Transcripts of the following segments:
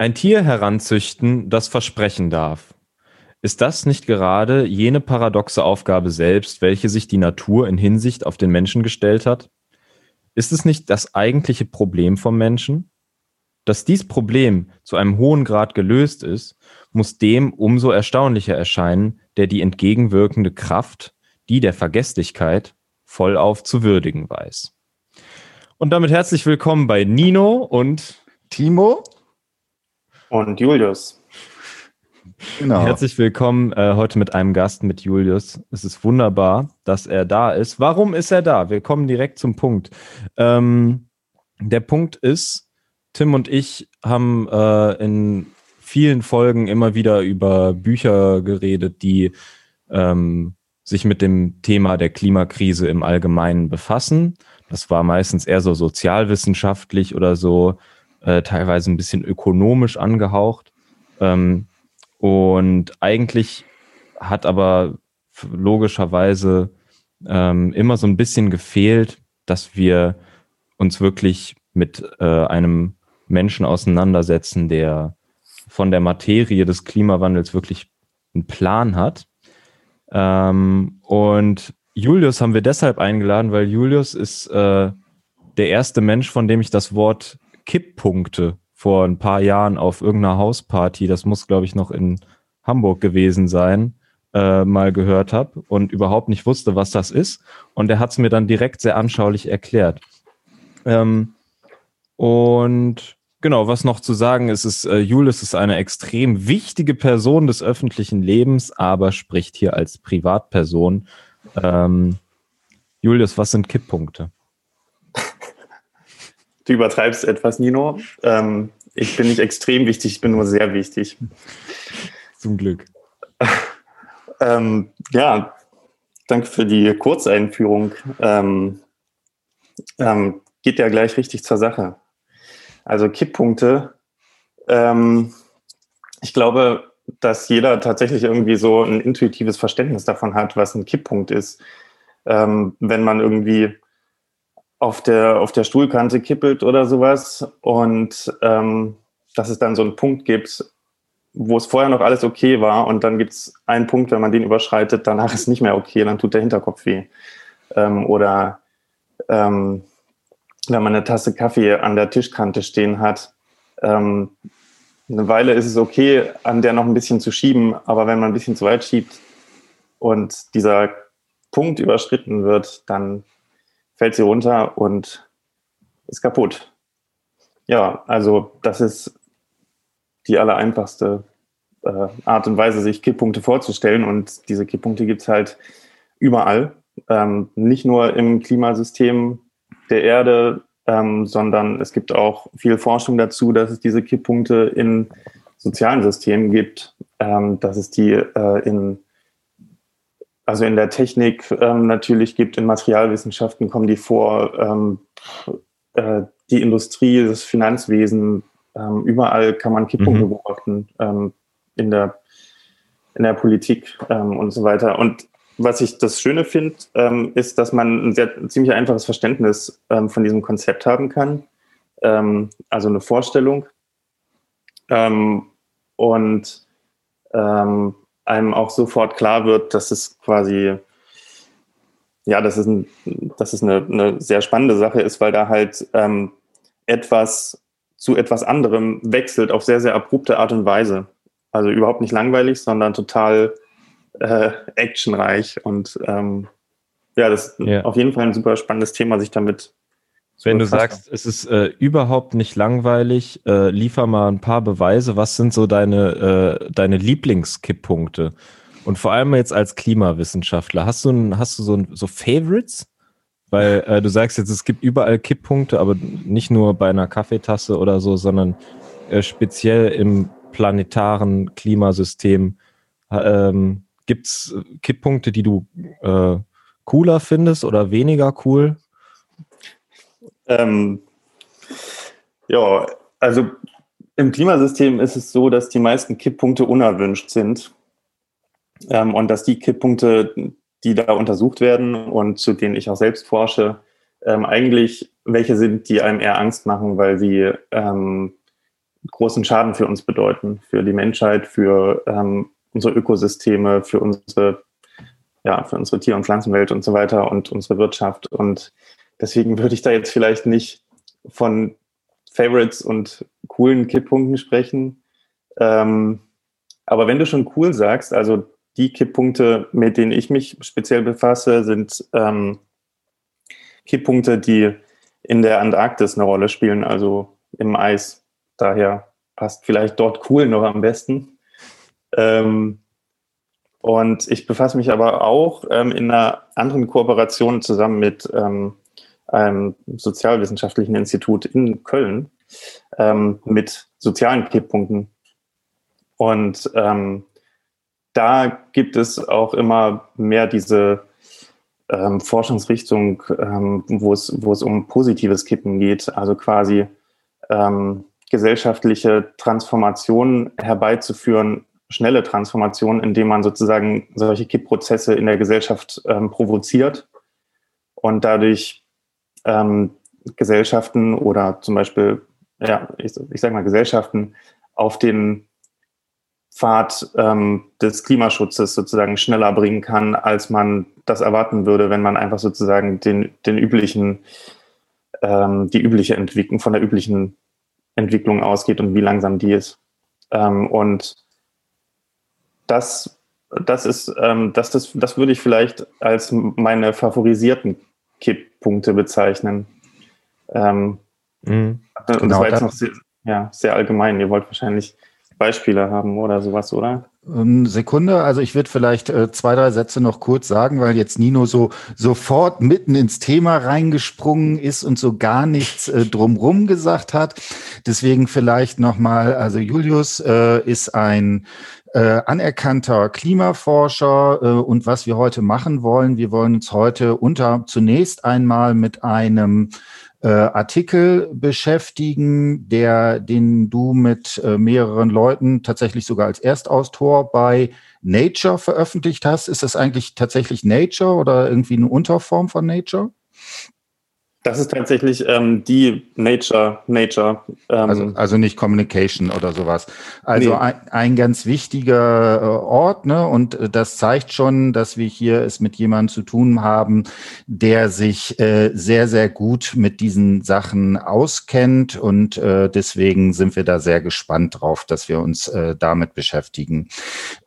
Ein Tier heranzüchten, das versprechen darf. Ist das nicht gerade jene paradoxe Aufgabe selbst, welche sich die Natur in Hinsicht auf den Menschen gestellt hat? Ist es nicht das eigentliche Problem vom Menschen? Dass dies Problem zu einem hohen Grad gelöst ist, muss dem umso erstaunlicher erscheinen, der die entgegenwirkende Kraft, die der Vergesslichkeit, vollauf zu würdigen weiß. Und damit herzlich willkommen bei Nino und Timo und Julius. Genau. Herzlich willkommen äh, heute mit einem Gast, mit Julius. Es ist wunderbar, dass er da ist. Warum ist er da? Wir kommen direkt zum Punkt. Ähm, der Punkt ist, Tim und ich haben äh, in vielen Folgen immer wieder über Bücher geredet, die ähm, sich mit dem Thema der Klimakrise im Allgemeinen befassen. Das war meistens eher so sozialwissenschaftlich oder so äh, teilweise ein bisschen ökonomisch angehaucht. Ähm, und eigentlich hat aber logischerweise ähm, immer so ein bisschen gefehlt, dass wir uns wirklich mit äh, einem Menschen auseinandersetzen, der von der Materie des Klimawandels wirklich einen Plan hat. Ähm, und Julius haben wir deshalb eingeladen, weil Julius ist äh, der erste Mensch, von dem ich das Wort Kipppunkte vor ein paar Jahren auf irgendeiner Hausparty, das muss, glaube ich, noch in Hamburg gewesen sein, äh, mal gehört habe und überhaupt nicht wusste, was das ist. Und er hat es mir dann direkt sehr anschaulich erklärt. Ähm, und genau, was noch zu sagen ist, ist, äh, Julius ist eine extrem wichtige Person des öffentlichen Lebens, aber spricht hier als Privatperson. Ähm, Julius, was sind Kipppunkte? Du übertreibst etwas, Nino. Ähm, ich bin nicht extrem wichtig, ich bin nur sehr wichtig. Zum Glück. ähm, ja, danke für die Kurzeinführung. Ähm, ähm, geht ja gleich richtig zur Sache. Also Kipppunkte. Ähm, ich glaube, dass jeder tatsächlich irgendwie so ein intuitives Verständnis davon hat, was ein Kipppunkt ist. Ähm, wenn man irgendwie auf der, auf der Stuhlkante kippelt oder sowas und ähm, dass es dann so einen Punkt gibt, wo es vorher noch alles okay war und dann gibt es einen Punkt, wenn man den überschreitet, danach ist nicht mehr okay, dann tut der Hinterkopf weh. Ähm, oder ähm, wenn man eine Tasse Kaffee an der Tischkante stehen hat, ähm, eine Weile ist es okay, an der noch ein bisschen zu schieben, aber wenn man ein bisschen zu weit schiebt und dieser Punkt überschritten wird, dann fällt sie runter und ist kaputt. Ja, also das ist die allereinfachste äh, Art und Weise, sich Kipppunkte vorzustellen. Und diese Kipppunkte gibt es halt überall. Ähm, nicht nur im Klimasystem der Erde, ähm, sondern es gibt auch viel Forschung dazu, dass es diese Kipppunkte in sozialen Systemen gibt, ähm, dass es die äh, in also in der Technik ähm, natürlich gibt, in Materialwissenschaften kommen die vor, ähm, äh, die Industrie, das Finanzwesen, ähm, überall kann man Kipppunkte mhm. beobachten ähm, in, der, in der Politik ähm, und so weiter. Und was ich das Schöne finde, ähm, ist, dass man ein sehr ein ziemlich einfaches Verständnis von diesem Konzept haben kann. also eine Vorstellung. und einem auch sofort klar wird, dass es quasi, ja, dass es, ein, dass es eine, eine sehr spannende Sache ist, weil da halt ähm, etwas zu etwas anderem wechselt auf sehr, sehr abrupte Art und Weise. Also überhaupt nicht langweilig, sondern total äh, actionreich. Und ähm, ja, das ist ja. auf jeden Fall ein super spannendes Thema, sich damit wenn du sagst, es ist äh, überhaupt nicht langweilig, äh, liefer mal ein paar Beweise. Was sind so deine, äh, deine Lieblingskipppunkte? Und vor allem jetzt als Klimawissenschaftler, hast du, ein, hast du so, ein, so Favorites? Weil äh, du sagst jetzt, es gibt überall Kipppunkte, aber nicht nur bei einer Kaffeetasse oder so, sondern äh, speziell im planetaren Klimasystem. Ähm, gibt es Kipppunkte, die du äh, cooler findest oder weniger cool? Ähm, ja, also im Klimasystem ist es so, dass die meisten Kipppunkte unerwünscht sind ähm, und dass die Kipppunkte, die da untersucht werden und zu denen ich auch selbst forsche, ähm, eigentlich welche sind, die einem eher Angst machen, weil sie ähm, großen Schaden für uns bedeuten, für die Menschheit, für ähm, unsere Ökosysteme, für unsere, ja, für unsere Tier- und Pflanzenwelt und so weiter und unsere Wirtschaft. Und deswegen würde ich da jetzt vielleicht nicht von Favorites und coolen Kipppunkten sprechen. Ähm, aber wenn du schon cool sagst, also die Kipppunkte, mit denen ich mich speziell befasse, sind ähm, Kipppunkte, die in der Antarktis eine Rolle spielen, also im Eis. Daher passt vielleicht dort cool noch am besten. Ähm, und ich befasse mich aber auch ähm, in einer anderen Kooperation zusammen mit ähm, einem sozialwissenschaftlichen Institut in Köln ähm, mit sozialen Kipppunkten. Und ähm, da gibt es auch immer mehr diese ähm, Forschungsrichtung, ähm, wo, es, wo es um positives Kippen geht, also quasi ähm, gesellschaftliche Transformationen herbeizuführen, schnelle Transformationen, indem man sozusagen solche Kippprozesse in der Gesellschaft ähm, provoziert und dadurch ähm, Gesellschaften oder zum Beispiel, ja, ich, ich sage mal Gesellschaften auf den Pfad ähm, des Klimaschutzes sozusagen schneller bringen kann, als man das erwarten würde, wenn man einfach sozusagen den, den üblichen, ähm, die übliche Entwicklung, von der üblichen Entwicklung ausgeht und wie langsam die ist. Ähm, und das, das ist, ähm, das, das, das würde ich vielleicht als meine favorisierten Kipppunkte bezeichnen. Ähm, mhm. Und genau, das war jetzt noch sehr, ja, sehr allgemein. Ihr wollt wahrscheinlich Beispiele haben oder sowas, oder? Ähm, Sekunde, also ich würde vielleicht äh, zwei, drei Sätze noch kurz sagen, weil jetzt Nino so sofort mitten ins Thema reingesprungen ist und so gar nichts äh, drumrum gesagt hat. Deswegen vielleicht nochmal, also Julius äh, ist ein äh, anerkannter Klimaforscher äh, und was wir heute machen wollen, wir wollen uns heute unter zunächst einmal mit einem äh, Artikel beschäftigen, der, den du mit äh, mehreren Leuten tatsächlich sogar als Erstautor bei Nature veröffentlicht hast. Ist das eigentlich tatsächlich Nature oder irgendwie eine Unterform von Nature? Das ist tatsächlich ähm, die Nature, Nature. Ähm, also, also nicht Communication oder sowas. Also nee. ein, ein ganz wichtiger äh, Ort, ne? Und äh, das zeigt schon, dass wir hier es mit jemandem zu tun haben, der sich äh, sehr, sehr gut mit diesen Sachen auskennt. Und äh, deswegen sind wir da sehr gespannt drauf, dass wir uns äh, damit beschäftigen.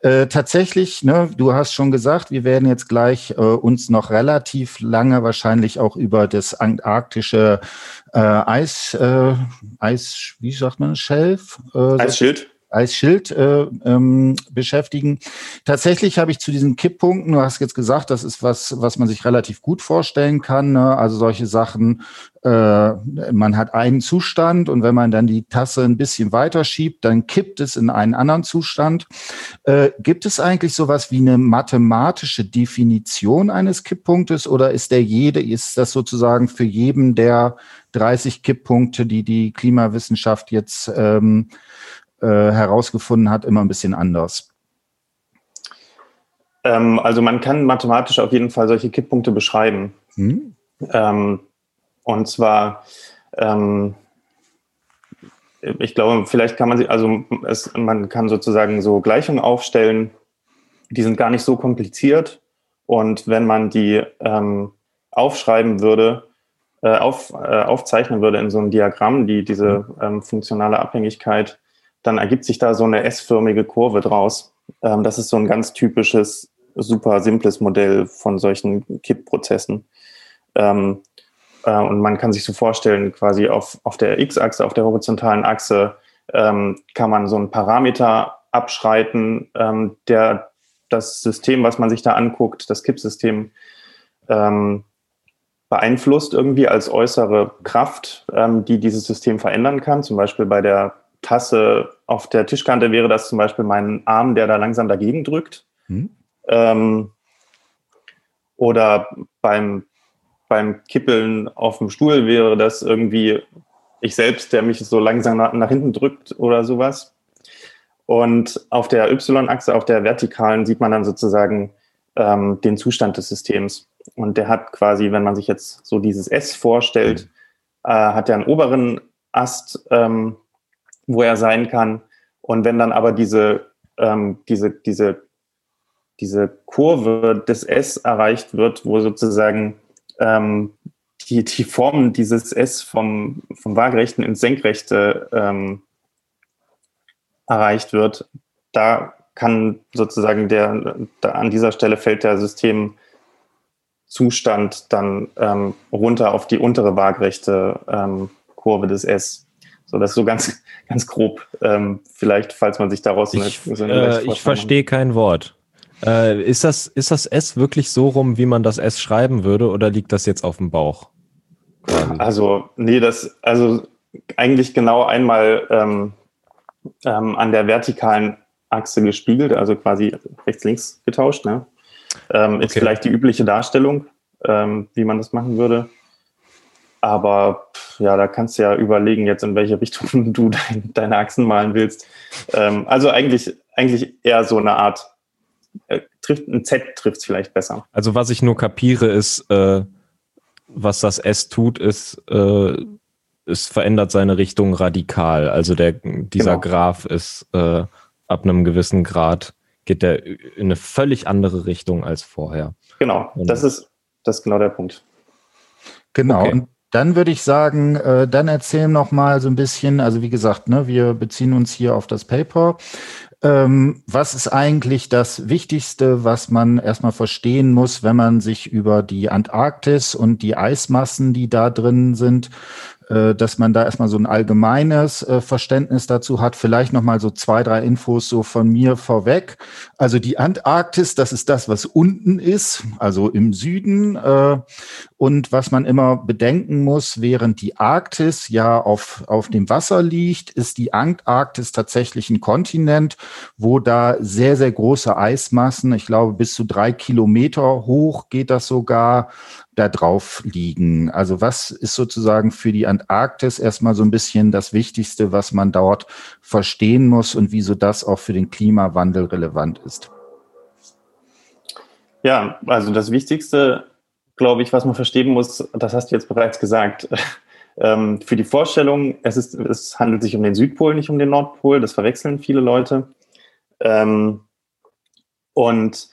Äh, tatsächlich, ne, du hast schon gesagt, wir werden jetzt gleich äh, uns noch relativ lange wahrscheinlich auch über das arktische äh, Eis, äh, Eis, wie sagt man, Schelf? Äh, Eisschild. Eisschild äh, ähm, beschäftigen. Tatsächlich habe ich zu diesen Kipppunkten, du hast jetzt gesagt, das ist was, was man sich relativ gut vorstellen kann. Ne? Also solche Sachen, äh, man hat einen Zustand und wenn man dann die Tasse ein bisschen weiter schiebt, dann kippt es in einen anderen Zustand. Äh, gibt es eigentlich sowas wie eine mathematische Definition eines Kipppunktes oder ist der jede, ist das sozusagen für jeden der 30 Kipppunkte, die die Klimawissenschaft jetzt ähm, äh, herausgefunden hat, immer ein bisschen anders? Ähm, also man kann mathematisch auf jeden Fall solche Kipppunkte beschreiben. Hm. Ähm, und zwar, ähm, ich glaube, vielleicht kann man sie, also es, man kann sozusagen so Gleichungen aufstellen, die sind gar nicht so kompliziert. Und wenn man die ähm, aufschreiben würde, äh, auf, äh, aufzeichnen würde in so einem Diagramm, die, diese mhm. ähm, funktionale Abhängigkeit, dann ergibt sich da so eine S-förmige Kurve draus. Ähm, das ist so ein ganz typisches, super simples Modell von solchen Kippprozessen. Ähm, äh, und man kann sich so vorstellen, quasi auf, auf der X-Achse, auf der horizontalen Achse, ähm, kann man so einen Parameter abschreiten, ähm, der das System, was man sich da anguckt, das Kippsystem, ähm, beeinflusst irgendwie als äußere Kraft, ähm, die dieses System verändern kann. Zum Beispiel bei der Tasse auf der Tischkante wäre das zum Beispiel mein Arm, der da langsam dagegen drückt. Hm. Ähm, oder beim, beim Kippeln auf dem Stuhl wäre das irgendwie ich selbst, der mich so langsam nach, nach hinten drückt oder sowas. Und auf der Y-Achse, auf der vertikalen, sieht man dann sozusagen ähm, den Zustand des Systems. Und der hat quasi, wenn man sich jetzt so dieses S vorstellt, mhm. äh, hat er einen oberen Ast, ähm, wo er sein kann. Und wenn dann aber diese, ähm, diese, diese, diese Kurve des S erreicht wird, wo sozusagen ähm, die, die Form dieses S vom, vom Waagerechten ins Senkrechte ähm, erreicht wird, da kann sozusagen der, da an dieser Stelle fällt der Systemzustand dann ähm, runter auf die untere waagerechte ähm, Kurve des S. So, das ist so ganz, ganz grob. Ähm, vielleicht, falls man sich daraus ich, so eine äh, Ich verstehe kein Wort. Äh, ist, das, ist das S wirklich so rum, wie man das S schreiben würde, oder liegt das jetzt auf dem Bauch? Also, nee, das, also eigentlich genau einmal ähm, ähm, an der vertikalen Achse gespiegelt, also quasi rechts-links getauscht. Ne? Ähm, okay. Ist vielleicht die übliche Darstellung, ähm, wie man das machen würde. Aber ja, da kannst du ja überlegen, jetzt in welche Richtung du dein, deine Achsen malen willst. Ähm, also eigentlich, eigentlich eher so eine Art, äh, trifft, ein Z trifft es vielleicht besser. Also was ich nur kapiere ist, äh, was das S tut, ist, äh, es verändert seine Richtung radikal. Also der, dieser genau. Graph ist äh, ab einem gewissen Grad geht der in eine völlig andere Richtung als vorher. Genau, das ist, das ist genau der Punkt. Genau. Okay. Und dann würde ich sagen, äh, dann erzählen noch mal so ein bisschen, also wie gesagt, ne, wir beziehen uns hier auf das Paper. Ähm, was ist eigentlich das Wichtigste, was man erstmal verstehen muss, wenn man sich über die Antarktis und die Eismassen, die da drin sind, dass man da erstmal so ein allgemeines äh, Verständnis dazu hat. Vielleicht nochmal so zwei, drei Infos so von mir vorweg. Also die Antarktis, das ist das, was unten ist, also im Süden. Äh, und was man immer bedenken muss, während die Arktis ja auf, auf dem Wasser liegt, ist die Antarktis tatsächlich ein Kontinent, wo da sehr, sehr große Eismassen, ich glaube bis zu drei Kilometer hoch geht das sogar, da drauf liegen? Also was ist sozusagen für die Antarktis erstmal so ein bisschen das Wichtigste, was man dort verstehen muss und wieso das auch für den Klimawandel relevant ist? Ja, also das Wichtigste, glaube ich, was man verstehen muss, das hast du jetzt bereits gesagt. Ähm, für die Vorstellung, es, ist, es handelt sich um den Südpol, nicht um den Nordpol. Das verwechseln viele Leute. Ähm, und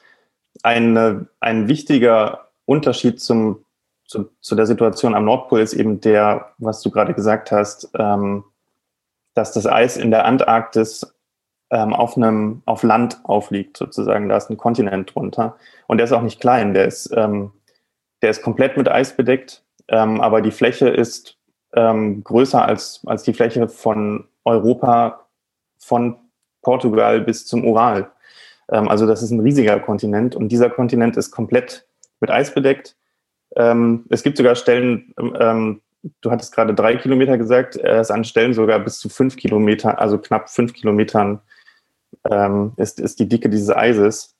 eine, ein wichtiger Unterschied zum, zu, zu, der Situation am Nordpol ist eben der, was du gerade gesagt hast, ähm, dass das Eis in der Antarktis ähm, auf einem auf Land aufliegt, sozusagen. Da ist ein Kontinent drunter. Und der ist auch nicht klein, der ist, ähm, der ist komplett mit Eis bedeckt, ähm, aber die Fläche ist ähm, größer als, als die Fläche von Europa, von Portugal bis zum Ural. Ähm, also das ist ein riesiger Kontinent und dieser Kontinent ist komplett mit Eis bedeckt. Ähm, es gibt sogar Stellen, ähm, du hattest gerade drei Kilometer gesagt, er ist an Stellen sogar bis zu fünf Kilometer, also knapp fünf Kilometern ähm, ist, ist die Dicke dieses Eises.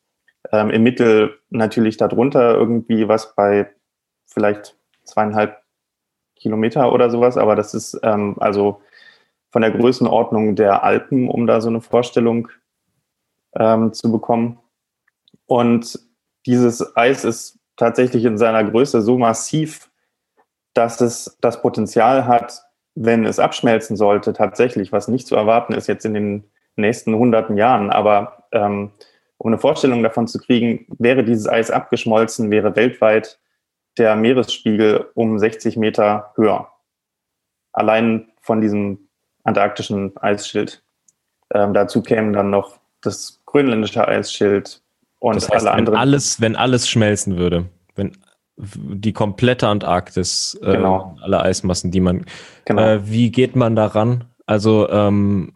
Ähm, Im Mittel natürlich darunter irgendwie was bei vielleicht zweieinhalb Kilometer oder sowas, aber das ist ähm, also von der Größenordnung der Alpen, um da so eine Vorstellung ähm, zu bekommen. Und dieses Eis ist tatsächlich in seiner Größe so massiv, dass es das Potenzial hat, wenn es abschmelzen sollte, tatsächlich, was nicht zu erwarten ist jetzt in den nächsten hunderten Jahren. Aber ähm, um eine Vorstellung davon zu kriegen, wäre dieses Eis abgeschmolzen, wäre weltweit der Meeresspiegel um 60 Meter höher. Allein von diesem antarktischen Eisschild. Ähm, dazu kämen dann noch das grönländische Eisschild, und das heißt, alle anderen. Wenn alles, wenn alles schmelzen würde, wenn die komplette Antarktis, äh, genau. äh, alle Eismassen, die man. Genau. Äh, wie geht man daran? Also ähm,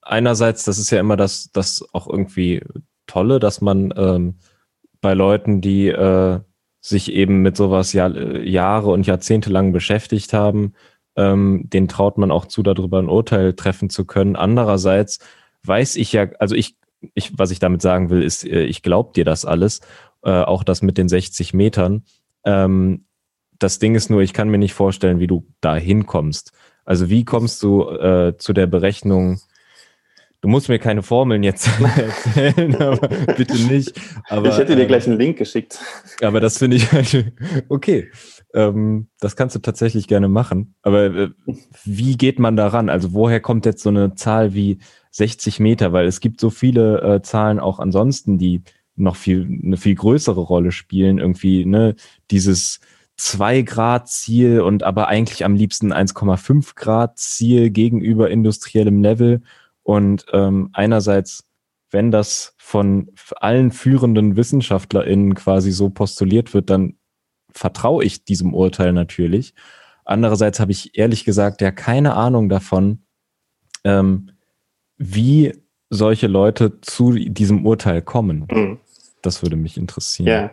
einerseits, das ist ja immer das, das auch irgendwie Tolle, dass man ähm, bei Leuten, die äh, sich eben mit sowas ja, Jahre und Jahrzehnte lang beschäftigt haben, ähm, den traut man auch zu, darüber ein Urteil treffen zu können. Andererseits weiß ich ja, also ich ich, was ich damit sagen will, ist, äh, ich glaube dir das alles, äh, auch das mit den 60 Metern. Ähm, das Ding ist nur, ich kann mir nicht vorstellen, wie du da hinkommst. Also wie kommst du äh, zu der Berechnung Du musst mir keine Formeln jetzt erzählen, aber bitte nicht. Aber, ich hätte dir gleich einen Link geschickt. Aber das finde ich halt, okay. Ähm, das kannst du tatsächlich gerne machen. Aber äh, wie geht man daran? Also woher kommt jetzt so eine Zahl wie 60 Meter? Weil es gibt so viele äh, Zahlen auch ansonsten, die noch viel, eine viel größere Rolle spielen. Irgendwie, ne, dieses 2 Grad Ziel und aber eigentlich am liebsten 1,5 Grad Ziel gegenüber industriellem Level. Und ähm, einerseits, wenn das von allen führenden WissenschaftlerInnen quasi so postuliert wird, dann vertraue ich diesem Urteil natürlich. Andererseits habe ich ehrlich gesagt ja keine Ahnung davon, ähm, wie solche Leute zu diesem Urteil kommen. Mhm. Das würde mich interessieren. Ja,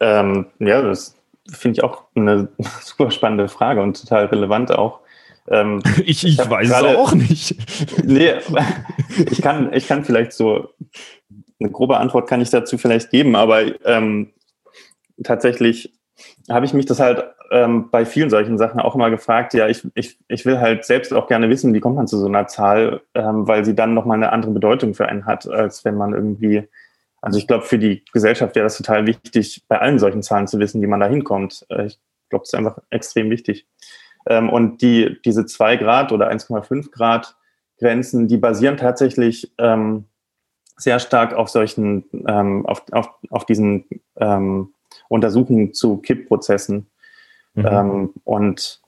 ähm, ja das finde ich auch eine super spannende Frage und total relevant auch. Ähm, ich, ich, ich weiß grade, es auch nicht. nee, ich kann, ich kann vielleicht so eine grobe Antwort kann ich dazu vielleicht geben, aber ähm, tatsächlich habe ich mich das halt ähm, bei vielen solchen Sachen auch immer gefragt, ja, ich, ich, ich will halt selbst auch gerne wissen, wie kommt man zu so einer Zahl, ähm, weil sie dann nochmal eine andere Bedeutung für einen hat, als wenn man irgendwie also ich glaube, für die Gesellschaft wäre das total wichtig, bei allen solchen Zahlen zu wissen, wie man da hinkommt. Äh, ich glaube, das ist einfach extrem wichtig. Ähm, und die, diese 2 Grad oder 1,5 Grad Grenzen, die basieren tatsächlich ähm, sehr stark auf solchen, ähm, auf, auf, auf diesen ähm, Untersuchungen zu Kippprozessen. Mhm. Ähm, und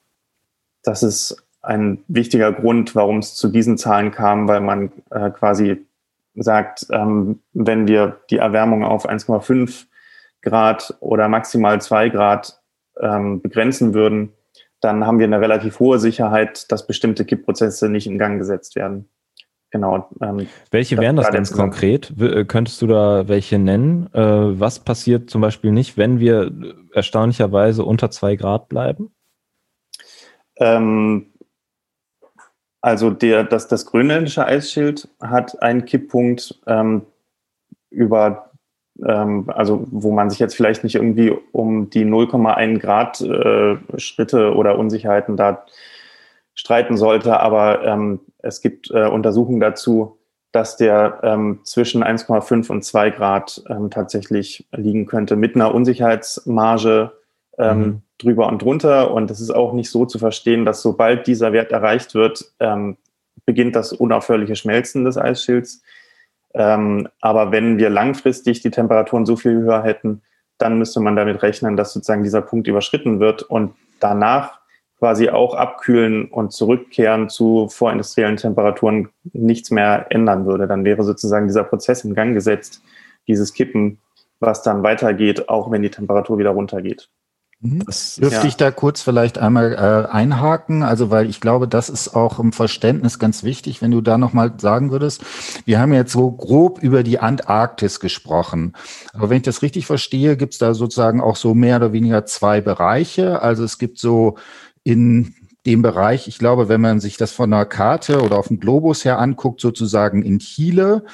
das ist ein wichtiger Grund, warum es zu diesen Zahlen kam, weil man äh, quasi sagt, ähm, wenn wir die Erwärmung auf 1,5 Grad oder maximal 2 Grad begrenzen würden, dann haben wir eine relativ hohe Sicherheit, dass bestimmte Kippprozesse nicht in Gang gesetzt werden. Genau. Ähm, welche wären das ganz konkret? Äh, könntest du da welche nennen? Äh, was passiert zum Beispiel nicht, wenn wir erstaunlicherweise unter 2 Grad bleiben? Ähm, also der, das, das grönländische Eisschild hat einen Kipppunkt ähm, über, also wo man sich jetzt vielleicht nicht irgendwie um die 0,1 Grad äh, Schritte oder Unsicherheiten da streiten sollte, aber ähm, es gibt äh, Untersuchungen dazu, dass der ähm, zwischen 1,5 und 2 Grad ähm, tatsächlich liegen könnte mit einer Unsicherheitsmarge ähm, mhm drüber und drunter. Und es ist auch nicht so zu verstehen, dass sobald dieser Wert erreicht wird, ähm, beginnt das unaufhörliche Schmelzen des Eisschilds. Ähm, aber wenn wir langfristig die Temperaturen so viel höher hätten, dann müsste man damit rechnen, dass sozusagen dieser Punkt überschritten wird und danach quasi auch abkühlen und zurückkehren zu vorindustriellen Temperaturen nichts mehr ändern würde. Dann wäre sozusagen dieser Prozess in Gang gesetzt, dieses Kippen, was dann weitergeht, auch wenn die Temperatur wieder runtergeht. Mhm. Das, Dürfte ja. ich da kurz vielleicht einmal äh, einhaken? Also, weil ich glaube, das ist auch im Verständnis ganz wichtig, wenn du da nochmal sagen würdest. Wir haben jetzt so grob über die Antarktis gesprochen. Aber wenn ich das richtig verstehe, gibt es da sozusagen auch so mehr oder weniger zwei Bereiche. Also es gibt so in dem Bereich, ich glaube, wenn man sich das von einer Karte oder auf dem Globus her anguckt, sozusagen in Chile,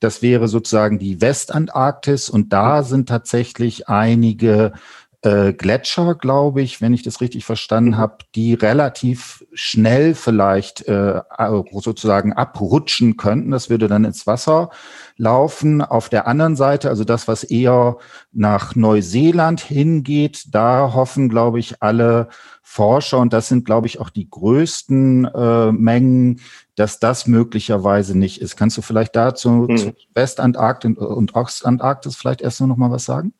das wäre sozusagen die Westantarktis und da sind tatsächlich einige äh, Gletscher, glaube ich, wenn ich das richtig verstanden mhm. habe, die relativ schnell vielleicht äh, sozusagen abrutschen könnten. Das würde dann ins Wasser laufen. Auf der anderen Seite, also das, was eher nach Neuseeland hingeht, da hoffen, glaube ich, alle Forscher, und das sind, glaube ich, auch die größten äh, Mengen, dass das möglicherweise nicht ist. Kannst du vielleicht dazu zu Westantarktis und Ostantarktis vielleicht erst noch mal was sagen?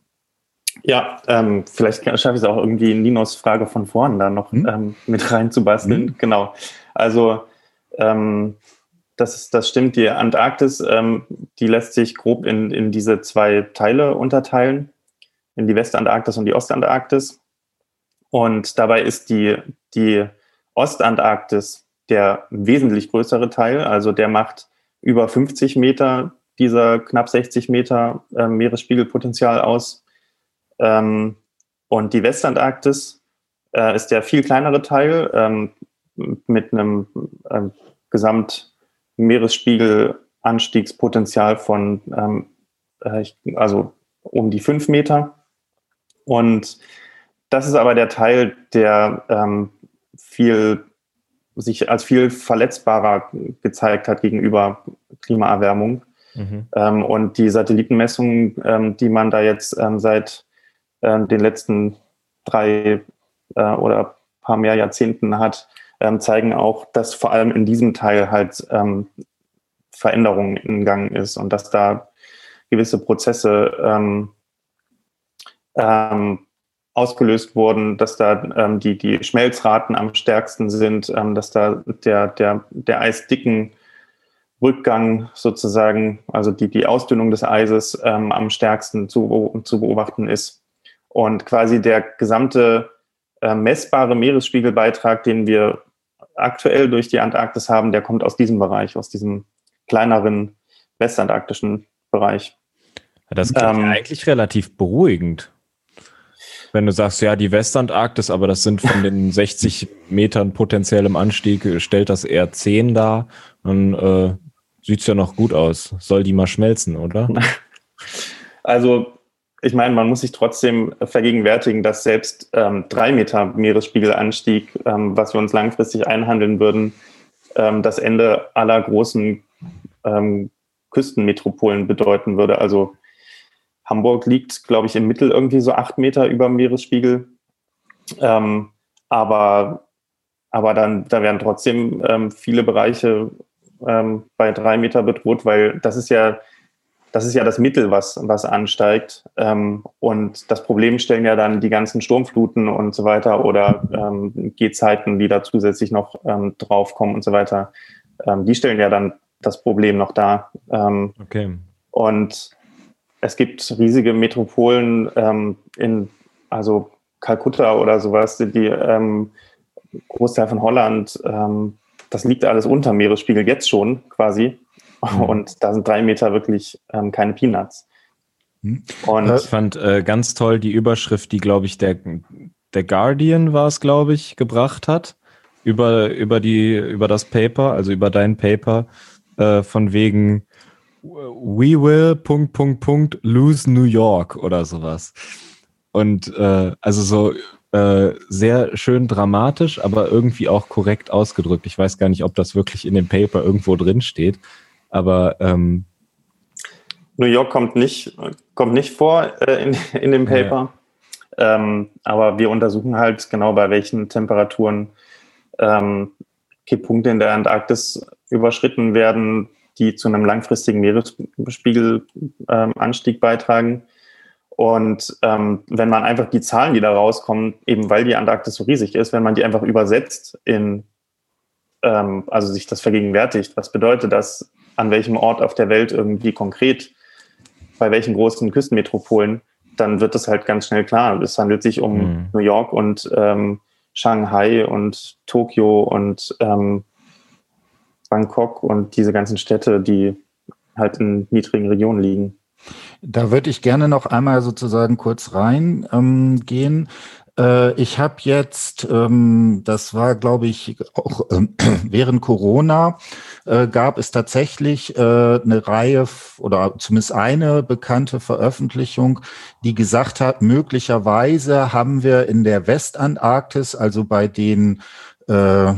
Ja, ähm, vielleicht schaffe ich es auch irgendwie in Ninos Frage von vorn da noch hm? ähm, mit reinzubasteln. Hm? Genau. Also ähm, das, ist, das stimmt, die Antarktis, ähm, die lässt sich grob in, in diese zwei Teile unterteilen, in die Westantarktis und die Ostantarktis. Und dabei ist die, die Ostantarktis der wesentlich größere Teil, also der macht über 50 Meter dieser knapp 60 Meter äh, Meeresspiegelpotenzial aus. Ähm, und die Westantarktis äh, ist der viel kleinere Teil ähm, mit einem äh, Gesamtmeeresspiegelanstiegspotenzial von ähm, äh, also um die fünf Meter. Und das ist aber der Teil, der ähm, viel sich als viel verletzbarer gezeigt hat gegenüber Klimaerwärmung. Mhm. Ähm, und die Satellitenmessungen, ähm, die man da jetzt ähm, seit ähm, den letzten drei äh, oder paar mehr Jahrzehnten hat, ähm, zeigen auch, dass vor allem in diesem Teil halt ähm, Veränderungen in Gang ist und dass da gewisse Prozesse ähm, ähm, ausgelöst wurden, dass da ähm, die, die Schmelzraten am stärksten sind, ähm, dass da der, der, der eisdicken Rückgang sozusagen, also die, die Ausdünnung des Eises ähm, am stärksten zu, zu beobachten ist. Und quasi der gesamte äh, messbare Meeresspiegelbeitrag, den wir aktuell durch die Antarktis haben, der kommt aus diesem Bereich, aus diesem kleineren westantarktischen Bereich. Das klingt ähm, eigentlich relativ beruhigend. Wenn du sagst, ja, die Westantarktis, aber das sind von den 60 Metern potenziellem Anstieg, stellt das eher 10 dar, dann äh, sieht es ja noch gut aus. Soll die mal schmelzen, oder? Also, ich meine, man muss sich trotzdem vergegenwärtigen, dass selbst ähm, drei Meter Meeresspiegelanstieg, ähm, was wir uns langfristig einhandeln würden, ähm, das Ende aller großen ähm, Küstenmetropolen bedeuten würde. Also Hamburg liegt, glaube ich, im Mittel irgendwie so acht Meter über dem Meeresspiegel. Ähm, aber, aber dann, da werden trotzdem ähm, viele Bereiche bei drei Meter bedroht, weil das ist ja, das ist ja das Mittel, was, was ansteigt. Ähm, und das Problem stellen ja dann die ganzen Sturmfluten und so weiter oder ähm, Gehzeiten, die da zusätzlich noch ähm, draufkommen und so weiter. die stellen ja dann das Problem noch dar. okay. Und es gibt riesige Metropolen ähm, in, also Kalkutta oder sowas, die, die ähm, Großteil von Holland, ähm, das liegt alles unter Meeresspiegel jetzt schon quasi. Mhm. Und da sind drei Meter wirklich ähm, keine Peanuts. Mhm. Und ich fand äh, ganz toll die Überschrift, die, glaube ich, der, der Guardian war es, glaube ich, gebracht hat über, über, die, über das Paper, also über dein Paper, äh, von wegen We will Punkt Punkt Punkt lose New York oder sowas. Und äh, also so äh, sehr schön dramatisch, aber irgendwie auch korrekt ausgedrückt. Ich weiß gar nicht, ob das wirklich in dem Paper irgendwo drin steht, aber ähm, New York kommt nicht, kommt nicht vor äh, in, in dem Paper. Ja. Ähm, aber wir untersuchen halt genau, bei welchen Temperaturen ähm, Kipppunkte in der Antarktis überschritten werden, die zu einem langfristigen Meeresspiegelanstieg ähm, beitragen. Und ähm, wenn man einfach die Zahlen, die da rauskommen, eben weil die Antarktis so riesig ist, wenn man die einfach übersetzt in, ähm, also sich das vergegenwärtigt, was bedeutet das, an welchem Ort auf der Welt irgendwie konkret, bei welchen großen Küstenmetropolen, dann wird das halt ganz schnell klar. Es handelt sich um mhm. New York und ähm, Shanghai und Tokio und ähm, Bangkok und diese ganzen Städte, die halt in niedrigen Regionen liegen. Da würde ich gerne noch einmal sozusagen kurz reingehen. Ähm, gehen. Äh, ich habe jetzt, ähm, das war glaube ich auch äh, während Corona, äh, gab es tatsächlich äh, eine Reihe oder zumindest eine bekannte Veröffentlichung, die gesagt hat, möglicherweise haben wir in der Westantarktis, also bei den äh,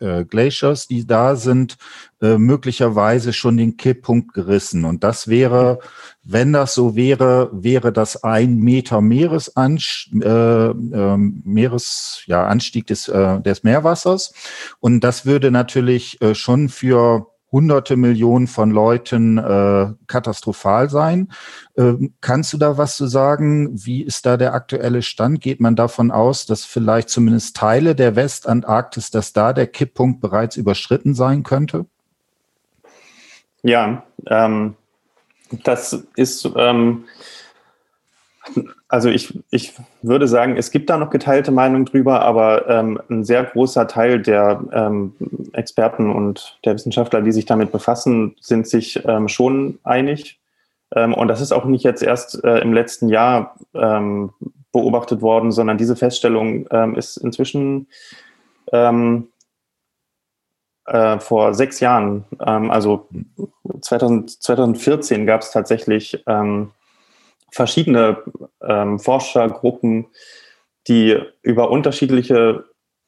äh, Glaciers, die da sind, äh, möglicherweise schon den Kipppunkt gerissen. Und das wäre, wenn das so wäre, wäre das ein Meter Meeresanstieg, äh, äh, Meeres, ja, Anstieg des, äh, des Meerwassers. Und das würde natürlich äh, schon für hunderte Millionen von Leuten äh, katastrophal sein. Ähm, kannst du da was zu sagen? Wie ist da der aktuelle Stand? Geht man davon aus, dass vielleicht zumindest Teile der Westantarktis, dass da der Kipppunkt bereits überschritten sein könnte? Ja, ähm, das ist ähm, also ich, ich würde sagen, es gibt da noch geteilte Meinungen drüber, aber ähm, ein sehr großer Teil der ähm, Experten und der Wissenschaftler, die sich damit befassen, sind sich ähm, schon einig. Ähm, und das ist auch nicht jetzt erst äh, im letzten Jahr beobachtet worden, sondern diese Feststellung ist inzwischen äh, vor sechs Jahren, also 2000, 2014 gab es tatsächlich verschiedene ähm, Forschergruppen, die über unterschiedliche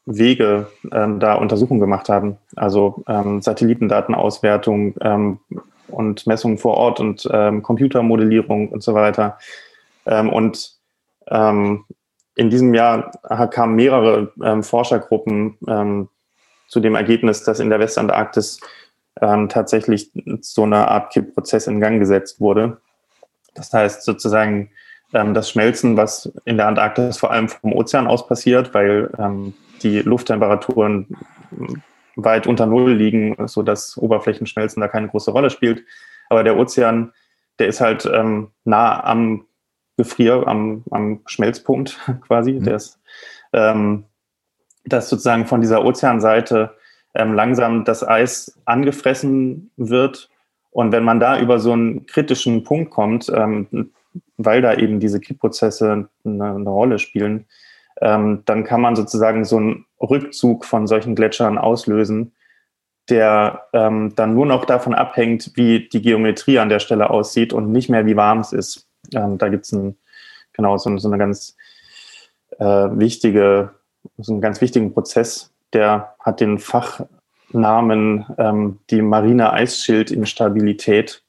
Wege ähm, da Untersuchungen gemacht haben. Also ähm, Satellitendatenauswertung ähm, und Messungen vor Ort und ähm, Computermodellierung und so weiter. Ähm, und ähm, in diesem Jahr kamen mehrere ähm, Forschergruppen ähm, zu dem Ergebnis, dass in der Westantarktis ähm, tatsächlich so eine Art Kippprozess in Gang gesetzt wurde. Das heißt sozusagen ähm, das Schmelzen, was in der Antarktis vor allem vom Ozean aus passiert, weil ähm, die Lufttemperaturen weit unter Null liegen, sodass Oberflächenschmelzen da keine große Rolle spielt. Aber der Ozean, der ist halt ähm, nah am Gefrier, am, am Schmelzpunkt quasi. Mhm. Der ist, ähm, dass sozusagen von dieser Ozeanseite ähm, langsam das Eis angefressen wird. Und wenn man da über so einen kritischen Punkt kommt, ähm, weil da eben diese Kippprozesse eine, eine Rolle spielen, ähm, dann kann man sozusagen so einen Rückzug von solchen Gletschern auslösen, der ähm, dann nur noch davon abhängt, wie die Geometrie an der Stelle aussieht und nicht mehr, wie warm es ist. Ähm, da gibt es ein, genau so, so, eine ganz äh, wichtige, so einen ganz wichtigen Prozess, der hat den Fachnamen ähm, die marine Eisschildinstabilität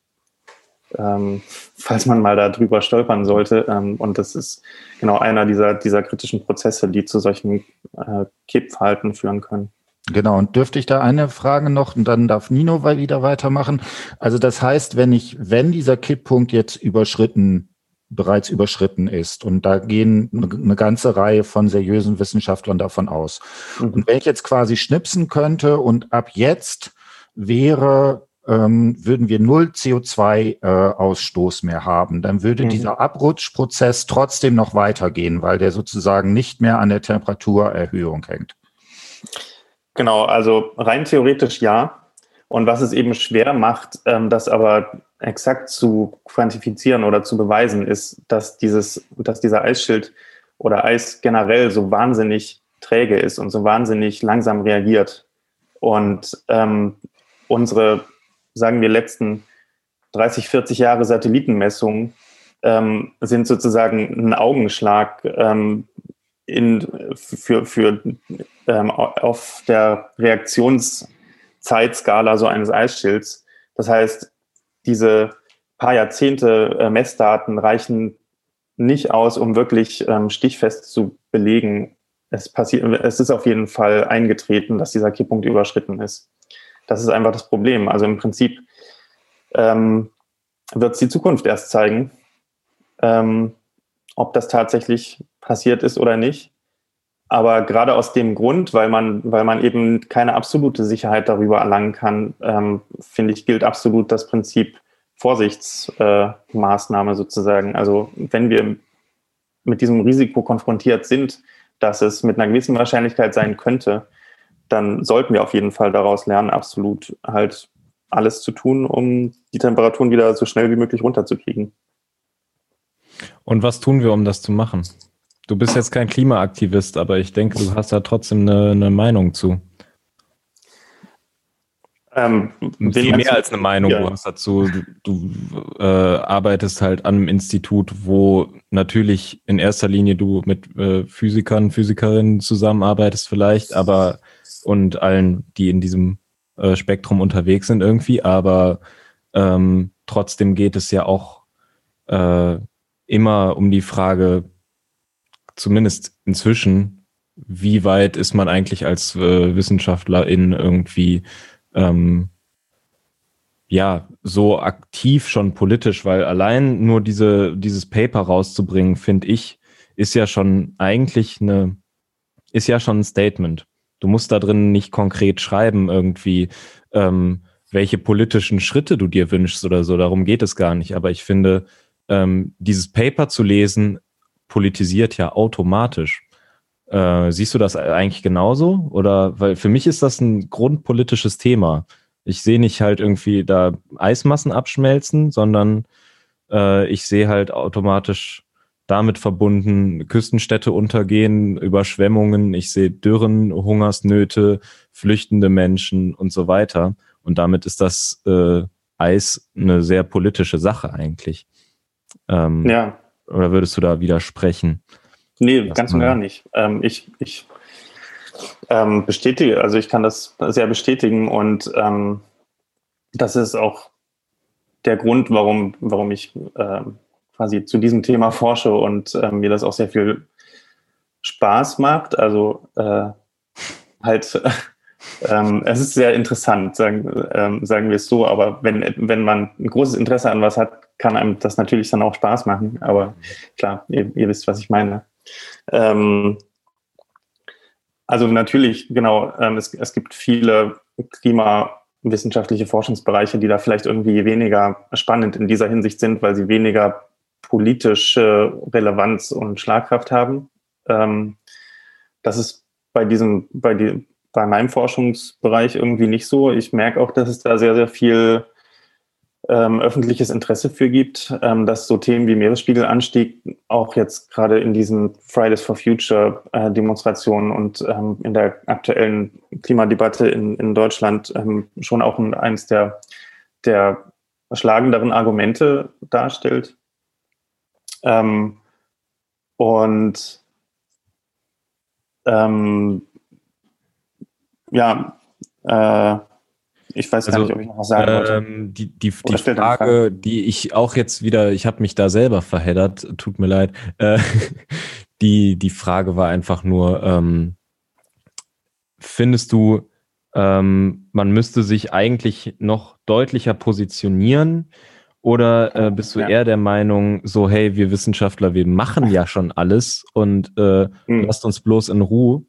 ähm, falls man mal da drüber stolpern sollte. Ähm, und das ist genau einer dieser, dieser kritischen Prozesse, die zu solchen äh, Kippverhalten führen können. Genau, und dürfte ich da eine Frage noch und dann darf Nino wieder weitermachen. Also das heißt, wenn ich, wenn dieser Kipppunkt jetzt überschritten, bereits überschritten ist und da gehen eine ganze Reihe von seriösen Wissenschaftlern davon aus. Mhm. Und wenn ich jetzt quasi schnipsen könnte und ab jetzt wäre ähm, würden wir null CO2-Ausstoß äh, mehr haben. Dann würde mhm. dieser Abrutschprozess trotzdem noch weitergehen, weil der sozusagen nicht mehr an der Temperaturerhöhung hängt. Genau, also rein theoretisch ja. Und was es eben schwer macht, ähm, das aber exakt zu quantifizieren oder zu beweisen, ist, dass dieses, dass dieser Eisschild oder Eis generell so wahnsinnig träge ist und so wahnsinnig langsam reagiert. Und ähm, unsere sagen wir, letzten 30, 40 Jahre Satellitenmessungen ähm, sind sozusagen ein Augenschlag ähm, in, für, für ähm, auf der Reaktionszeitskala so eines Eisschilds. Das heißt, diese paar Jahrzehnte äh, Messdaten reichen nicht aus, um wirklich ähm, stichfest zu belegen, es passiert, es ist auf jeden Fall eingetreten, dass dieser Kipppunkt überschritten ist. Das ist einfach das Problem. Also im Prinzip ähm, wird es die Zukunft erst zeigen, ähm, ob das tatsächlich passiert ist oder nicht. Aber gerade aus dem Grund, weil man, weil man eben keine absolute Sicherheit darüber erlangen kann, ähm, finde ich, gilt absolut das Prinzip Vorsichtsmaßnahme äh, sozusagen. Also wenn wir mit diesem Risiko konfrontiert sind, dass es mit einer gewissen Wahrscheinlichkeit sein könnte, dann sollten wir auf jeden Fall daraus lernen, absolut halt alles zu tun, um die Temperaturen wieder so schnell wie möglich runterzukriegen. Und was tun wir, um das zu machen? Du bist jetzt kein Klimaaktivist, aber ich denke, du hast da trotzdem eine, eine Meinung zu. Ähm, Viel mehr als eine Meinung, ja. dazu, du, du äh, arbeitest halt an einem Institut, wo natürlich in erster Linie du mit äh, Physikern, Physikerinnen zusammenarbeitest vielleicht, aber und allen, die in diesem äh, Spektrum unterwegs sind irgendwie, aber ähm, trotzdem geht es ja auch äh, immer um die Frage, zumindest inzwischen, wie weit ist man eigentlich als äh, Wissenschaftlerin irgendwie ähm, ja so aktiv schon politisch, weil allein nur diese dieses Paper rauszubringen, finde ich, ist ja schon eigentlich eine ist ja schon ein Statement. Du musst da drin nicht konkret schreiben, irgendwie, ähm, welche politischen Schritte du dir wünschst oder so. Darum geht es gar nicht. Aber ich finde, ähm, dieses Paper zu lesen, politisiert ja automatisch. Äh, siehst du das eigentlich genauso? Oder weil für mich ist das ein grundpolitisches Thema. Ich sehe nicht halt irgendwie da Eismassen abschmelzen, sondern äh, ich sehe halt automatisch damit verbunden Küstenstädte untergehen, Überschwemmungen, ich sehe Dürren, Hungersnöte, flüchtende Menschen und so weiter. Und damit ist das äh, Eis eine sehr politische Sache eigentlich. Ähm, ja. Oder würdest du da widersprechen? Nee, ganz und gar nicht. Ähm, ich, ich ähm, bestätige, also ich kann das sehr bestätigen und ähm, das ist auch der Grund, warum, warum ich äh, quasi zu diesem Thema forsche und äh, mir das auch sehr viel Spaß macht. Also äh, halt, ähm, es ist sehr interessant, sagen, ähm, sagen wir es so, aber wenn, wenn man ein großes Interesse an was hat, kann einem das natürlich dann auch Spaß machen. Aber klar, ihr, ihr wisst, was ich meine. Ähm, also natürlich, genau, ähm, es, es gibt viele klimawissenschaftliche Forschungsbereiche, die da vielleicht irgendwie weniger spannend in dieser Hinsicht sind, weil sie weniger politische Relevanz und Schlagkraft haben. Ähm, das ist bei diesem, bei, die, bei meinem Forschungsbereich irgendwie nicht so. Ich merke auch, dass es da sehr, sehr viel ähm, öffentliches Interesse für gibt, ähm, dass so Themen wie Meeresspiegelanstieg auch jetzt gerade in diesen Fridays for Future äh, Demonstrationen und ähm, in der aktuellen Klimadebatte in, in Deutschland ähm, schon auch ein, eines der, der schlagenderen Argumente darstellt. Ähm, und ähm, ja, äh, ich weiß also, gar nicht, ob ich noch was sagen wollte. Ähm, die, die, die Frage, die ich auch jetzt wieder, ich habe mich da selber verheddert, tut mir leid. Äh, die, die Frage war einfach nur, ähm, findest du, ähm, man müsste sich eigentlich noch deutlicher positionieren? Oder äh, bist du ja. eher der Meinung, so, hey, wir Wissenschaftler, wir machen ja schon alles und äh, hm. lasst uns bloß in Ruhe?